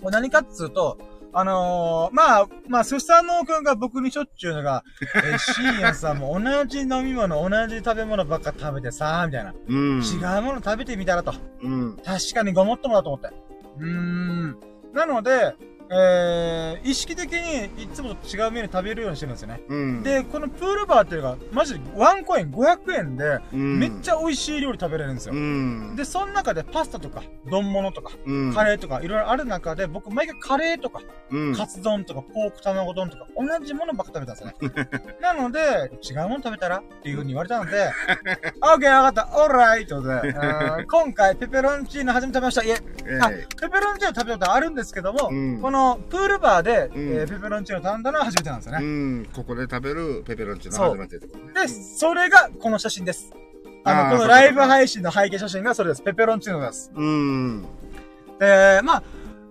これ何かっつうと、あのー、まあ、まあ、スサノオくんが僕にしょっちゅうのが、えー、シーンさんも同じ飲み物、同じ食べ物ばっか食べてさ、みたいな。うん。違うもの食べてみたらと。うん。確かにごもっともだと思って。うーん。なので、えー、意識的にいつもと違うメニュー食べるようにしてるんですよね。うん。で、このプールバーっていうのが、マジでワンコイン500円で、うん、めっちゃ美味しい料理食べれるんですよう。ん。で、その中でパスタとか、丼物とか、うん、カレーとかいろいろある中で、僕毎回カレーとか、うん。カツ丼とか、ポーク卵丼とか、同じものばっか食べたんですよね。(laughs) なので、違うもの食べたらっていう風に言われたので、オッケーわかった、オーライってことで、う (laughs) ん今回ペペロンチーノ初めて食べました。いえ、あ、ええペペロンチーノ食べたことあるんですけども、うんこのプールバーで、うんえーペペロンチーノ頼んだのは初めてなんですようね。ん。ここで食べるペペロンチーノ初めてってことね。で、それがこの写真です。あの、このライブ配信の背景写真がそれです。ペペロンチーノです。うん。で、まあ、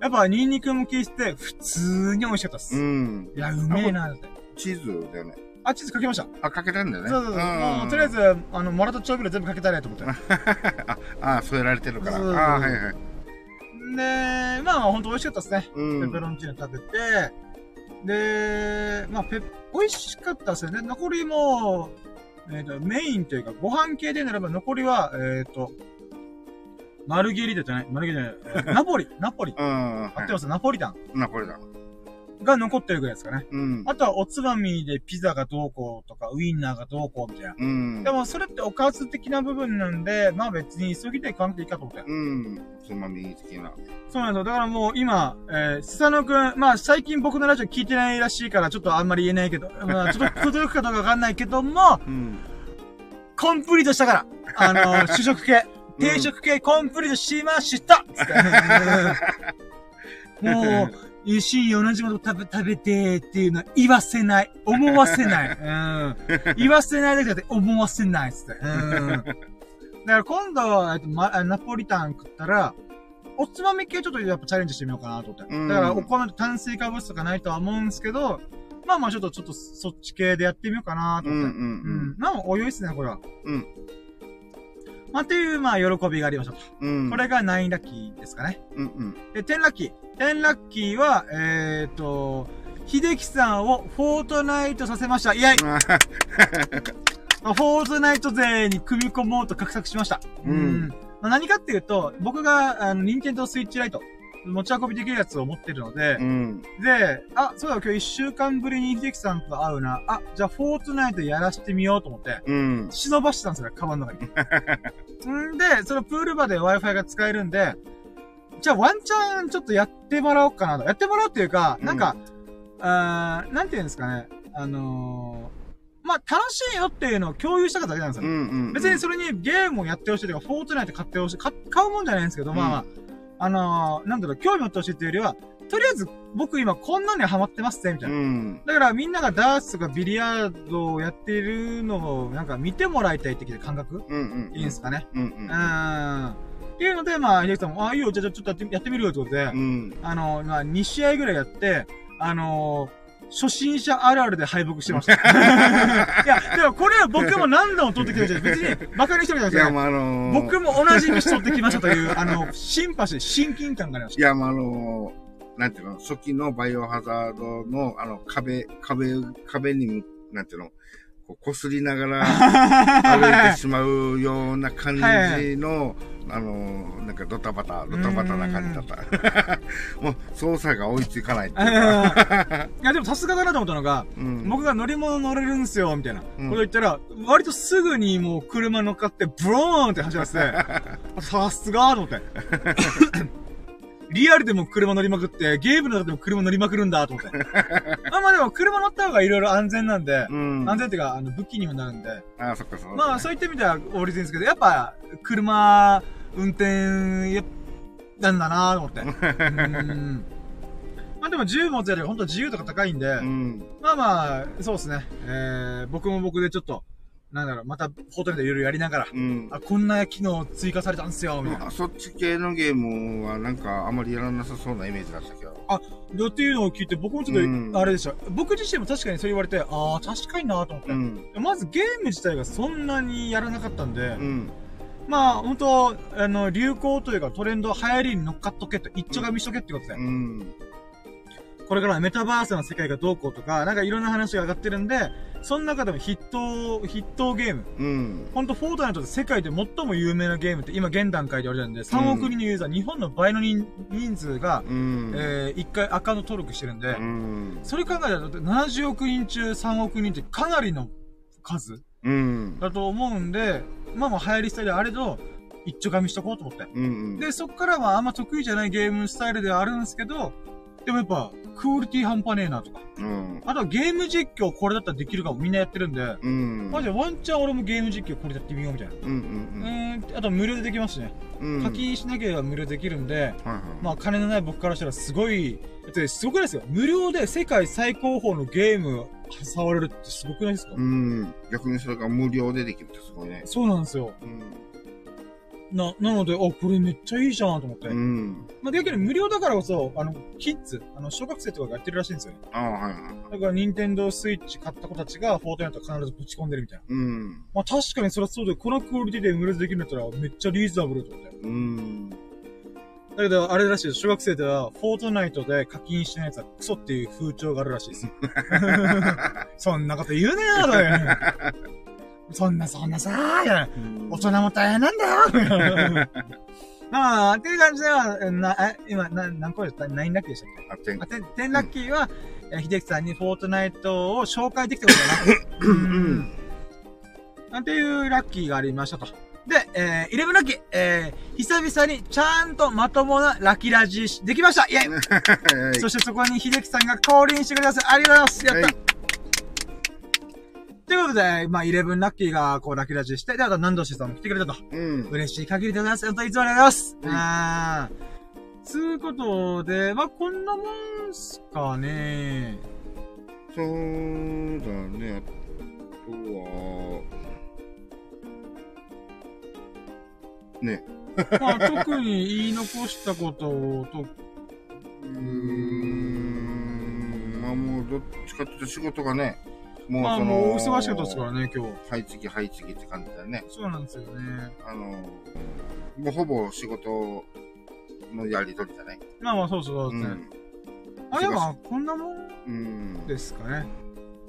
やっぱニンニクも効いてて、普通に美味しかったです。うん。いや、うめえなって。チーズだよね。あ、チーズかけました。あ、かけたんだよね。そうそうそう。んもう、とりあえず、あの、もらった調味料全部かけたいなと思って。(laughs) あ、あ、添えられてるから。そうそうそうあはいはい。で、まあ、ほんと美味しかったですね。うん。ペペロンチーノ食べて、で、まあ、ペ、美味しかったですよね。残りも、えっ、と、メインというか、ご飯系でならば、残りは、えっ、と、丸切りでじゃない、丸切りじゃない、えーナポリ、ナポリ。うん。合ってます、ナポリタンな、これだ。が残ってるぐらいですかね。うん。あとはおつまみでピザがどうこうとか、ウインナーがどうこうみたいな。うん。でも、それっておかず的な部分なんで、まあ別に急ぎで買わなくていいかと思って。うん。つまみ的な。そうなんですよ。だからもう今、えー、スサノくん、まあ最近僕のラジオ聞いてないらしいからちょっとあんまり言えないけど、(laughs) まあちょっと届くかどうかわかんないけども、うん。コンプリートしたから。あの、(laughs) 主食系、定食系コンプリートしましたつって (laughs) もう、深夜同じもの食べ、食べてっていうのは言わせない。思わせない。(laughs) うん。言わせないだけじゃなくて思わせないっつって。うん。だから今度、えっと、ま、ナポリタン食ったら、おつまみ系ちょっとやっぱチャレンジしてみようかなと思って。うんだからお米と炭水化物とかないとは思うんですけど、まあまあちょっと、ちょっとそっち系でやってみようかなと思って。うんうんううんん。なんかお良いっすね、これは。うん。まあ、っていう、まあ、喜びがありましたと。うん。これが9ラッキーですかね。うんうん。で、10ラッキー。10ラッキーは、えーと、秀樹さんをフォートナイトさせました。イェイ (laughs) まあフォートナイト勢に組み込もうと画策しました。うんまあ、何かっていうと、僕が、あの、ニンテンドースイッチライト、持ち運びできるやつを持ってるので、うん。で、あ、そうだ、今日一週間ぶりに秀樹さんと会うな。あ、じゃあフォートナイトやらしてみようと思って、うん。忍ばしてたんですよ、カバンの中に。(laughs) んで、そのプール場で Wi-Fi が使えるんで、じゃあワンチャンちょっとやってもらおうかなと。やってもらうっていうか、なんか、あーなんていうんですかね。あのー、まあ、楽しいよっていうのを共有したかっただけなんですよ。うんうん。別にそれにゲームをやってほしいとか、フォートナイト買ってほしい。買買うもんじゃないんですけど、まあまあ、あのー、なんだろう、興味持ってほしいっていうよりは、とりあえず僕今こんなのにハマってますぜ、みたいな。うん。だからみんながダーツとかビリヤードをやっているのをなんか見てもらいたい的な感覚？うんうん。いいんですかね？うんうーん。っていうので、まあ、秀樹さんも、あ、いいよ、じゃあちょっとやってやってみるよってことで、うん。あの、まあ、2試合ぐらいやって、あの初心者あるあるで敗北してました。(laughs) いや、でもこれは僕も何度も取ってきてるじゃん。別に、馬鹿にしてるじゃないいや、ですか。まあ、あのー、僕も同じ道取ってきましたという、あの、シンパシー、親近感がありましいや、まあ、あのー、なんていうの、初期のバイオハザードの、あの、壁、壁、壁にむ、なんていうの、こう、擦りながら (laughs) 歩いてしまうような感じの、あのー、なんかドタバタ、ドタバタな感じだった。(laughs) もう、操作が追いつかないっていうか。た。(laughs) いや、でもさすがだなと思ったのが、うん。僕が乗り物乗れるんすよ、みたいな。うんこと言ったら、割とすぐにもう車乗っかって、ブローンって走らせて、さすがーと思って。リアルでも車乗りまくって、ゲームの中でも車乗りまくるんだと思って。ま (laughs) あまあでも車乗った方がいろいろ安全なんで、うん。安全っていうか、あの、武器にもなるんで。ああ、そっかそっか。まあそういった意味では法律ですけど、やっぱ、車、運転、やなんだなと思って。うん (laughs) まあでも銃持つやり本当自由とか高いんで、うん。まあまあ、そうですね。えー、僕も僕でちょっと、なんだろう、また、フォートナイトいろいろやりながら、うん。あ、こんな機能追加されたんすよ、みたいな。まあ、そっち系のゲームはなんかあまりやらなさそうなイメージだったけど。でっていうのを聞いて、僕もちょっうんと、あれでした。僕自身も確かにそう言われて、ああ、確かになと思って。うん。まずゲーム自体がそんなにやらなかったんで、うん。まあ、本当あの、流行というかトレンド、流行りに乗っかっとけと、一丁が見しとけってことで、うん。これからメタバースの世界がどうこうとか、なんかいろんな話が上がってるんで、その中でも筆頭、筆頭ゲーム。うん。ほんと、フォートナイトで世界で最も有名なゲームって今現段階で言われてるんで、3億人のユーザー、日本の倍の人人数が、うん。えー、1回アカウント登録してるんで、うん。それ考えたらだって70億人中3億人ってかなりの数うん。だと思うんで、まあまあ流行りスタイルであれど、一丁噛みしとこうと思って。うん。で、そっからはあんま得意じゃないゲームスタイルではあるんですけど、でもやっぱ、クオリティ半端ねえなとか。うん。あとはゲーム実況これだったらできるかもみんなやってるんで、うん。マジでワンチャン俺もゲーム実況これやってみようみたいな。うん。うん。うーん、あと無料でできますしね。うん。課金しなければ無料できるんで、はいはい。まあ金のない僕からしたらすごい、だってすごくないですよ。無料で世界最高峰のゲーム触れるってすごくないですか、うん。逆にそれが無料でできるってすごいね。そうなんですよ。うん。な、なので、あ、これめっちゃいいじゃんと思って。うん。まあ逆に無料だからこそ、あの、キッズ、あの、小学生とかがやってるらしいんですよね。ああ、はいはい。だから、ニンテンドースイッチ買った子たちが、フォートナイト必ずぶち込んでるみたいな。うん。まあ確かにそれはそうで、このクオリティで無料でできるんだったら、めっちゃリーズナブルと思って。うん。だけど、あれらしいです。小学生では、フォートナイトで課金してないやつはクソっていう風潮があるらしいですよ。(laughs) そんなこと言うねよ、というそんな、そんなさ大人も大変なんだよ。(laughs) まあ、っていう感じでは、な、え、今、な、何個でした？何ラッキーでしたっけ？あ、て、テンラッキーは、え秀樹さんにフォートナイトを紹介できたことだな。うん。なんていうラッキーがありましたと。で、えー、イレブンラッキー、えー、久々にちゃんとまともなラッキーラジできました。イェイ。(laughs) はい。そしてそこに秀樹さんが降臨してください。ありがとうございます。やった、はいというこことで、まあ、イレブンラッキーが、こう、ラッキーラジして、で、あと、南道氏さんも来てくれたと。うん。嬉しい限りでございます。本当にいつもありがとうございます。うんあー。つうことで、まあ、こんなもんすかね。そうだね、あとは、ね。まあ、特に言い残したことを、と、(laughs) うーん、まあもうどっちかっていうと仕事がね、もうまあ、その、もう、忙しかったですからね、今日。はい次はい次って感じだよね。そうなんですよね。あの、もうほぼ仕事のやりとりじゃない？まあまあ、そうそうそううですね。ん。あ、でも、こんなもんうん。ですかね。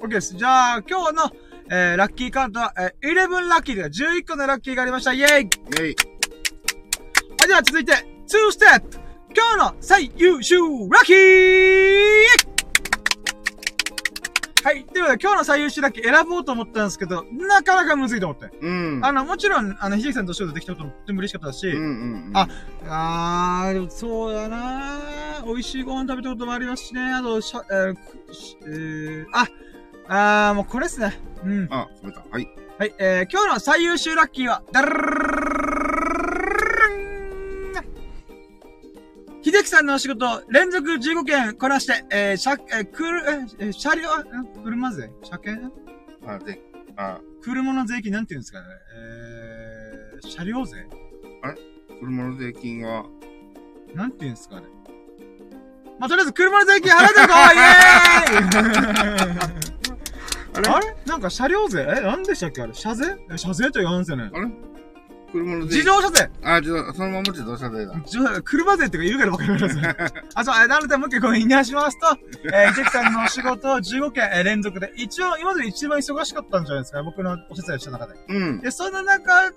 OK です。じゃあ、今日の、えー、ラッキーカードは、えー、11ラッキーで11個のラッキーがありました。イェイはい、イェイでは続いて、2ステップ今日の最優秀ラッキーはい。ということで、今日の最優秀ラッキー選ぼうと思ったんですけど、なかなかむずいと思って。うん。あの、もちろん、あの、ひじきさんと仕事できたこともとっても嬉しかったし、うんうんうん。ああー、でもそうだな美味しいご飯食べたこともありますしね。あと、しゃ、えーえー、あ、あー、もうこれですね。うん。あ、冷めた。はい。はい、えー、今日の最優秀ラッキーは、だるるるるるる秀樹さんのお仕事、連続15件こなして、えー、車、えー、くる、えー、車両、ん車税？車検あ、で、あ、車の税金なんて言うんですかね？えー、車両税？車の税金は、なんて言うんですかね？まあ、とりあえず車の税金払ってるか (laughs) イエーイ！あれ？あれ？なんか車両税？え、なんでしたっけ？あれ？車税？え車税と言わんすよね。あれ？車の税自動車税あ、自動、そのまま自動車税だ。自動車車税っていうかいるからわかります。(laughs) あ、そう、えなのでもう一回ごめんなしますと、(laughs) えー、ジェキさんのお仕事を15件、えー連続で、一応今まで一番忙しかったんじゃないですか僕のお手伝いした中で。うん。で、その中で、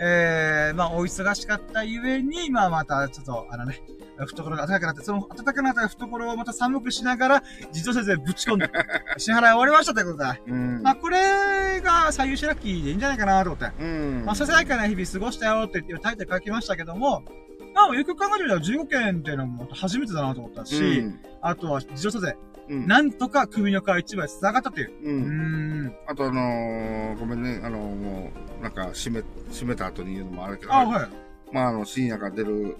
えー、まあ、お忙しかったゆえに、まあ、また、ちょっと、あのね、懐が暖かくなって、その暖かくなった懐をまた寒くしながら、自動車税ぶち込んで、(laughs) 支払い終わりましたということで。うん。まあ、これが最優秀ラッキーでいいんじゃないかなと思って。うん。まあ、ささやかな日々過ごしたよって言ってタイトル書きましたけども、まあ、よく考えてみたら15件っていうのも初めてだなと思ったし、うんあとは自動車税、うん。なんとか首の皮一枚繋がったという。ううーん。ん。あとあのー、ごめんね、あのー、もう、なんか、閉め、閉めた後に言うのもあるけど、あ、はい。まあ、あの、深夜が出る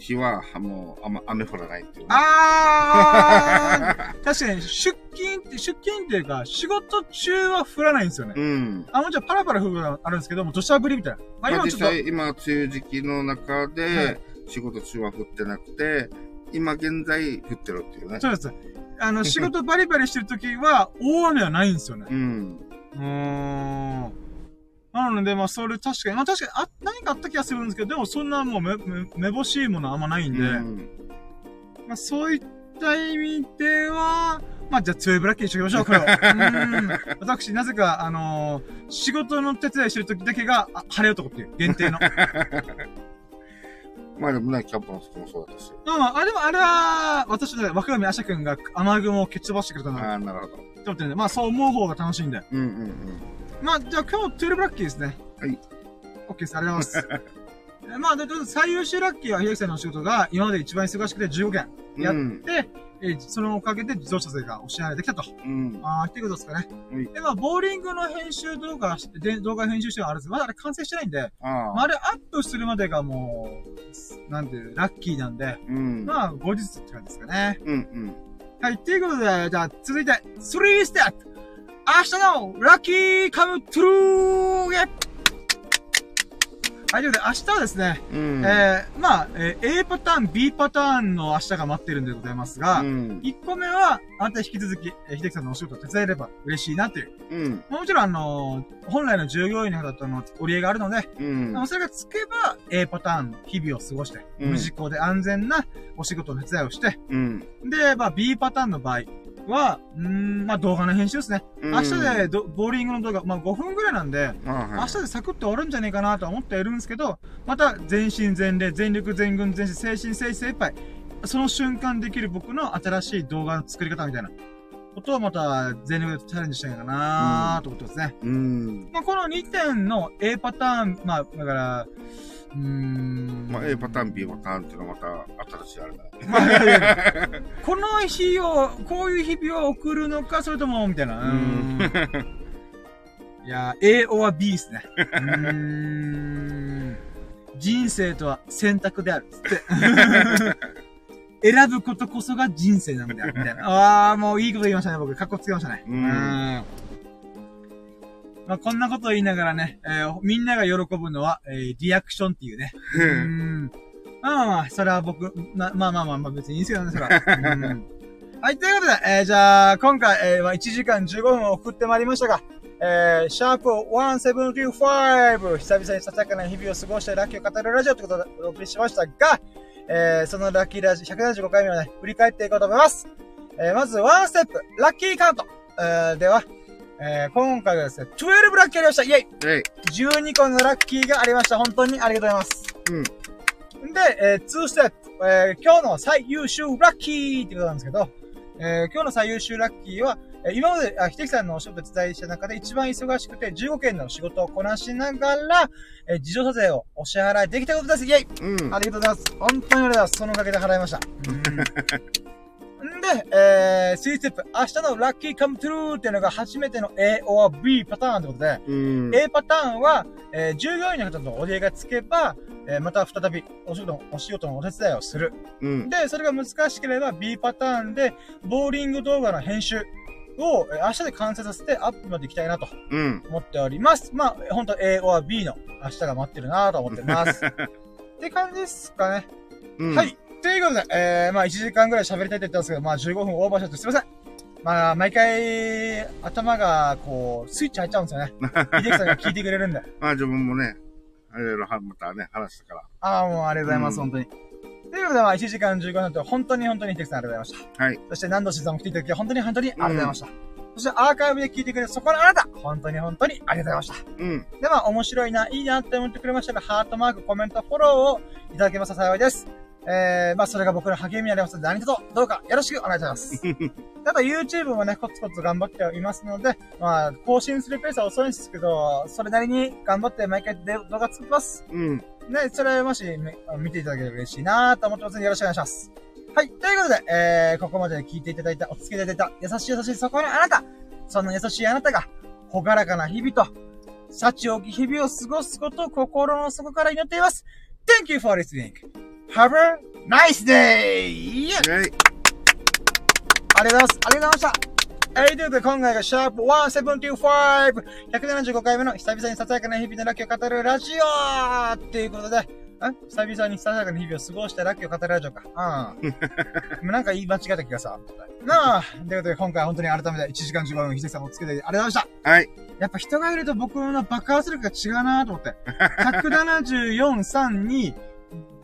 日は、はもう、あんま、雨降らないっていうね。あー (laughs) 確かに、出勤って、出勤っていうか、仕事中は降らないんですよね。うん。あ、もちろんパラパラ降るのがあるんですけども、土砂降りみたいな。まあ、まあ、今ちょっと、実際、今、梅雨時期の中はで、仕事中は降ってなくて、今現在降ってるっていうね。そうです。あの、(laughs) 仕事バリバリしてる時は、大雨はないんですよね。うん。うーん。なので、まあ、それ確かに、まあ確かに、あ、何かあった気がするんですけど、でもそんなもうめ、め、めぼしいものはあんまないんで、うん。まあそういった意味では、まあじゃあ、ツーブラッキーにしときましょう、これを。(laughs) うーん。私、なぜか、あのー仕事の手伝いしてる時だけが、あ晴れ男っていう、限定の。(laughs) まあでもね、キャンプの時もそうだったし。まあまあ、あれも、あれは、私の若神アシャ君が雨雲を蹴っ飛ばしてくれたな、ああ、なるほど。と思ってるんで、まあそう思う方が楽しいんで。うんうんまあ、じゃあ今日、トゥールブラッキーですね。はい。OK です。ありがとうございます。(laughs) えまあ、最優秀ラッキーは、秀樹さんのお仕事が、今まで一番忙しくて15件うん。やっうん。て、えーそのおかげで自動車税がお支払いできたと。うん。ああ、っていうことですかね。はいで、まあ、ボーリングの編集動画で動画編集してるのあるんですけどまだあれ完成してないんで、あまあ、あ。あれアップするまでがもう、なんていう、ラッキーなんで、うん。まあ、後日って感じですかね。うんうん。はい、ということで、じゃあ、続いて、3ステップ明日のラッキーカムトゥルーゲはい、ということで、明日はですね、うん。えー、まあ、えー A パターン、B パターンの明日が待ってるんでございますが、うん。1個目は、あなた引き続き、えー、秀樹さんのお仕事を手伝えれば嬉しいなという。うん。まあもちろん、あのー本来の従業員の方との折り合いがあるので、うん。まあそれがつけば、A パターンの日々を過ごして、うん無事故で安全なお仕事の手伝いをして、うん。で、まあ B パターンの場合は、うーん、まあ動画の編集ですね。うん明日でどボーリングの動画、まあ5分ぐらいなんで、はい。明日でサクッと終わるんじゃねえかなとは思っているんですけど、また全身全霊、全力全軍全身、精神精精一杯、その瞬間できる僕の新しい動画の作り方みたいなことをまた全力でチャレンジしたいかなと思ってますね。うん。まあこの2点の A パターン、まあだから、うーん。まあ、A パターン、B パターンっていうのはまた新しいあれだね。(laughs) まあいやいやこの日を、こういう日々を送るのか、それとも、みたいな。うーんやー、A or B ですね。うーん。人生とは選択である。つって。選ぶことこそが人生なんだよ。みたいな。(laughs) あー、もういいこと言いましたね、僕。かっこつけましたね。うんまあ、こんなことを言いながらね、えーみんなが喜ぶのは、えーリアクションっていうね。うーん。まあまあまあ、それは僕、なまあまあまあ、まあ別にいいですよね、それは。(laughs) うんはい、ということで、えーじゃあ、今回、えーまあ、1時間15分を送ってまいりましたが、えー、シャープ1725、久々にささやかな日々を過ごしてラッキーを語るラジオということでお送りしましたが、えー、そのラッキーラジオ175回目をね、振り返っていこうと思います。えー、まず、ワンステップ、ラッキーカウント、えー、では、えー、今回はですね、12ラッキーありましたイェイえい。12個のラッキーがありました。本当にありがとうございます。うん。で、えー、2ステップ、えー、今日の最優秀ラッキーってことなんですけど、えー、今日の最優秀ラッキーは、えー今まで、あ、ひてきさんのお仕事伝えした中で一番忙しくて15件の仕事をこなしながら、えー、自動車税をお支払いできたことです。イェイうん。ありがとうございます。本当にありがとうございます。そのおかげで払いました。んで、えー、3ステップ、明日のラッキーカムトゥルーっていうのが初めての A or B パターンってことで、うん。A パターンは、えー従業員の方とお礼がつけば、えーまた再びお仕事のお仕事のお手伝いをする。うん。で、それが難しければ B パターンで、ボーリング動画の編集を、えー明日で完成させてアップまで行きたいなとうん。思っております。まあ、本当 A or B の明日が待ってるなと思ってます。(laughs) って感じですかね。うん。はい。ということで、えー、まあ1時間ぐらい喋りたいって言ったんですけど、まあ15分オーバーしちゃってすいません。まあ、毎回、頭が、こう、スイッチ入っちゃうんですよね。(laughs) 秀樹さんが聞いてくれるんで。まあ自分もね、いろいろはまたね、話したから。ああ、もうありがとうございます、うん本当に。ということで、まあ、1時間15分と、本当に本当に秀樹さんありがとうございました。はい。そして、何度しさんも来ていただき、本当に本当にありがとうございました。そして、アーカイブで聞いてくれるそこのあなた、本当に本当にありがとうございました。うん。で、まあ、面白いな、いいなって思ってくれましたら、ハートマーク、コメント、フォローをいただけますと幸いです。えー、まあ、それが僕の励みになりますので、何卒、どうかよろしくお願いします。ただ、YouTube もね、コツコツ頑張っていますので、まあ、更新するペースは遅いんですけど、それなりに頑張って毎回で動画作ってます。うん。ね、それもしみ見ていただければ嬉しいなと思ってますので、よろしくお願いします。はい。ということで、えー、ここまで聞いていただいた、お付き合いいただいた、優しい優しいそこのあなた、そんな優しいあなたが、ほがらかな日々と、幸多き日々を過ごすことを心の底から祈っています。Thank you for listening. Have a nice day! はい。ありがとうございます。ありがとうございました。えー、ということで、今回がシャープ175、175回目の久々にささやかな日々のラッキーを語るラジオっていうことで、ん久々にささやかな日々を過ごしてラッキーを語るラジオか。うん。(laughs) なんか言い間違えた気がさ。なあ、ということで、今回本当に改めて1時間15分、ひでさんもつけてありがとうございました。はい。やっぱ人がいると僕の爆発力が違うなと思って。174、3に、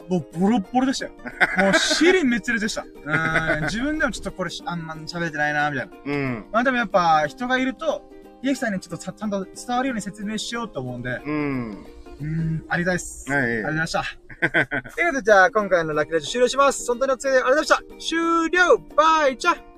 もうボロッボロでしたよ。(laughs) もう尻滅裂でした。うん。自分でもちょっとこれあんま喋れてないなみたいな。うん。まあでもやっぱ人がいると、秀樹さんにちょっとちゃんと伝わるように説明しようと思うんで、うん。うん、ありがたいです。はいありがとうございました。(laughs) ということで、じゃあ今回のラッキーラジオ終了します。本当にお疲れ様でありがとうございました。終了バイチャ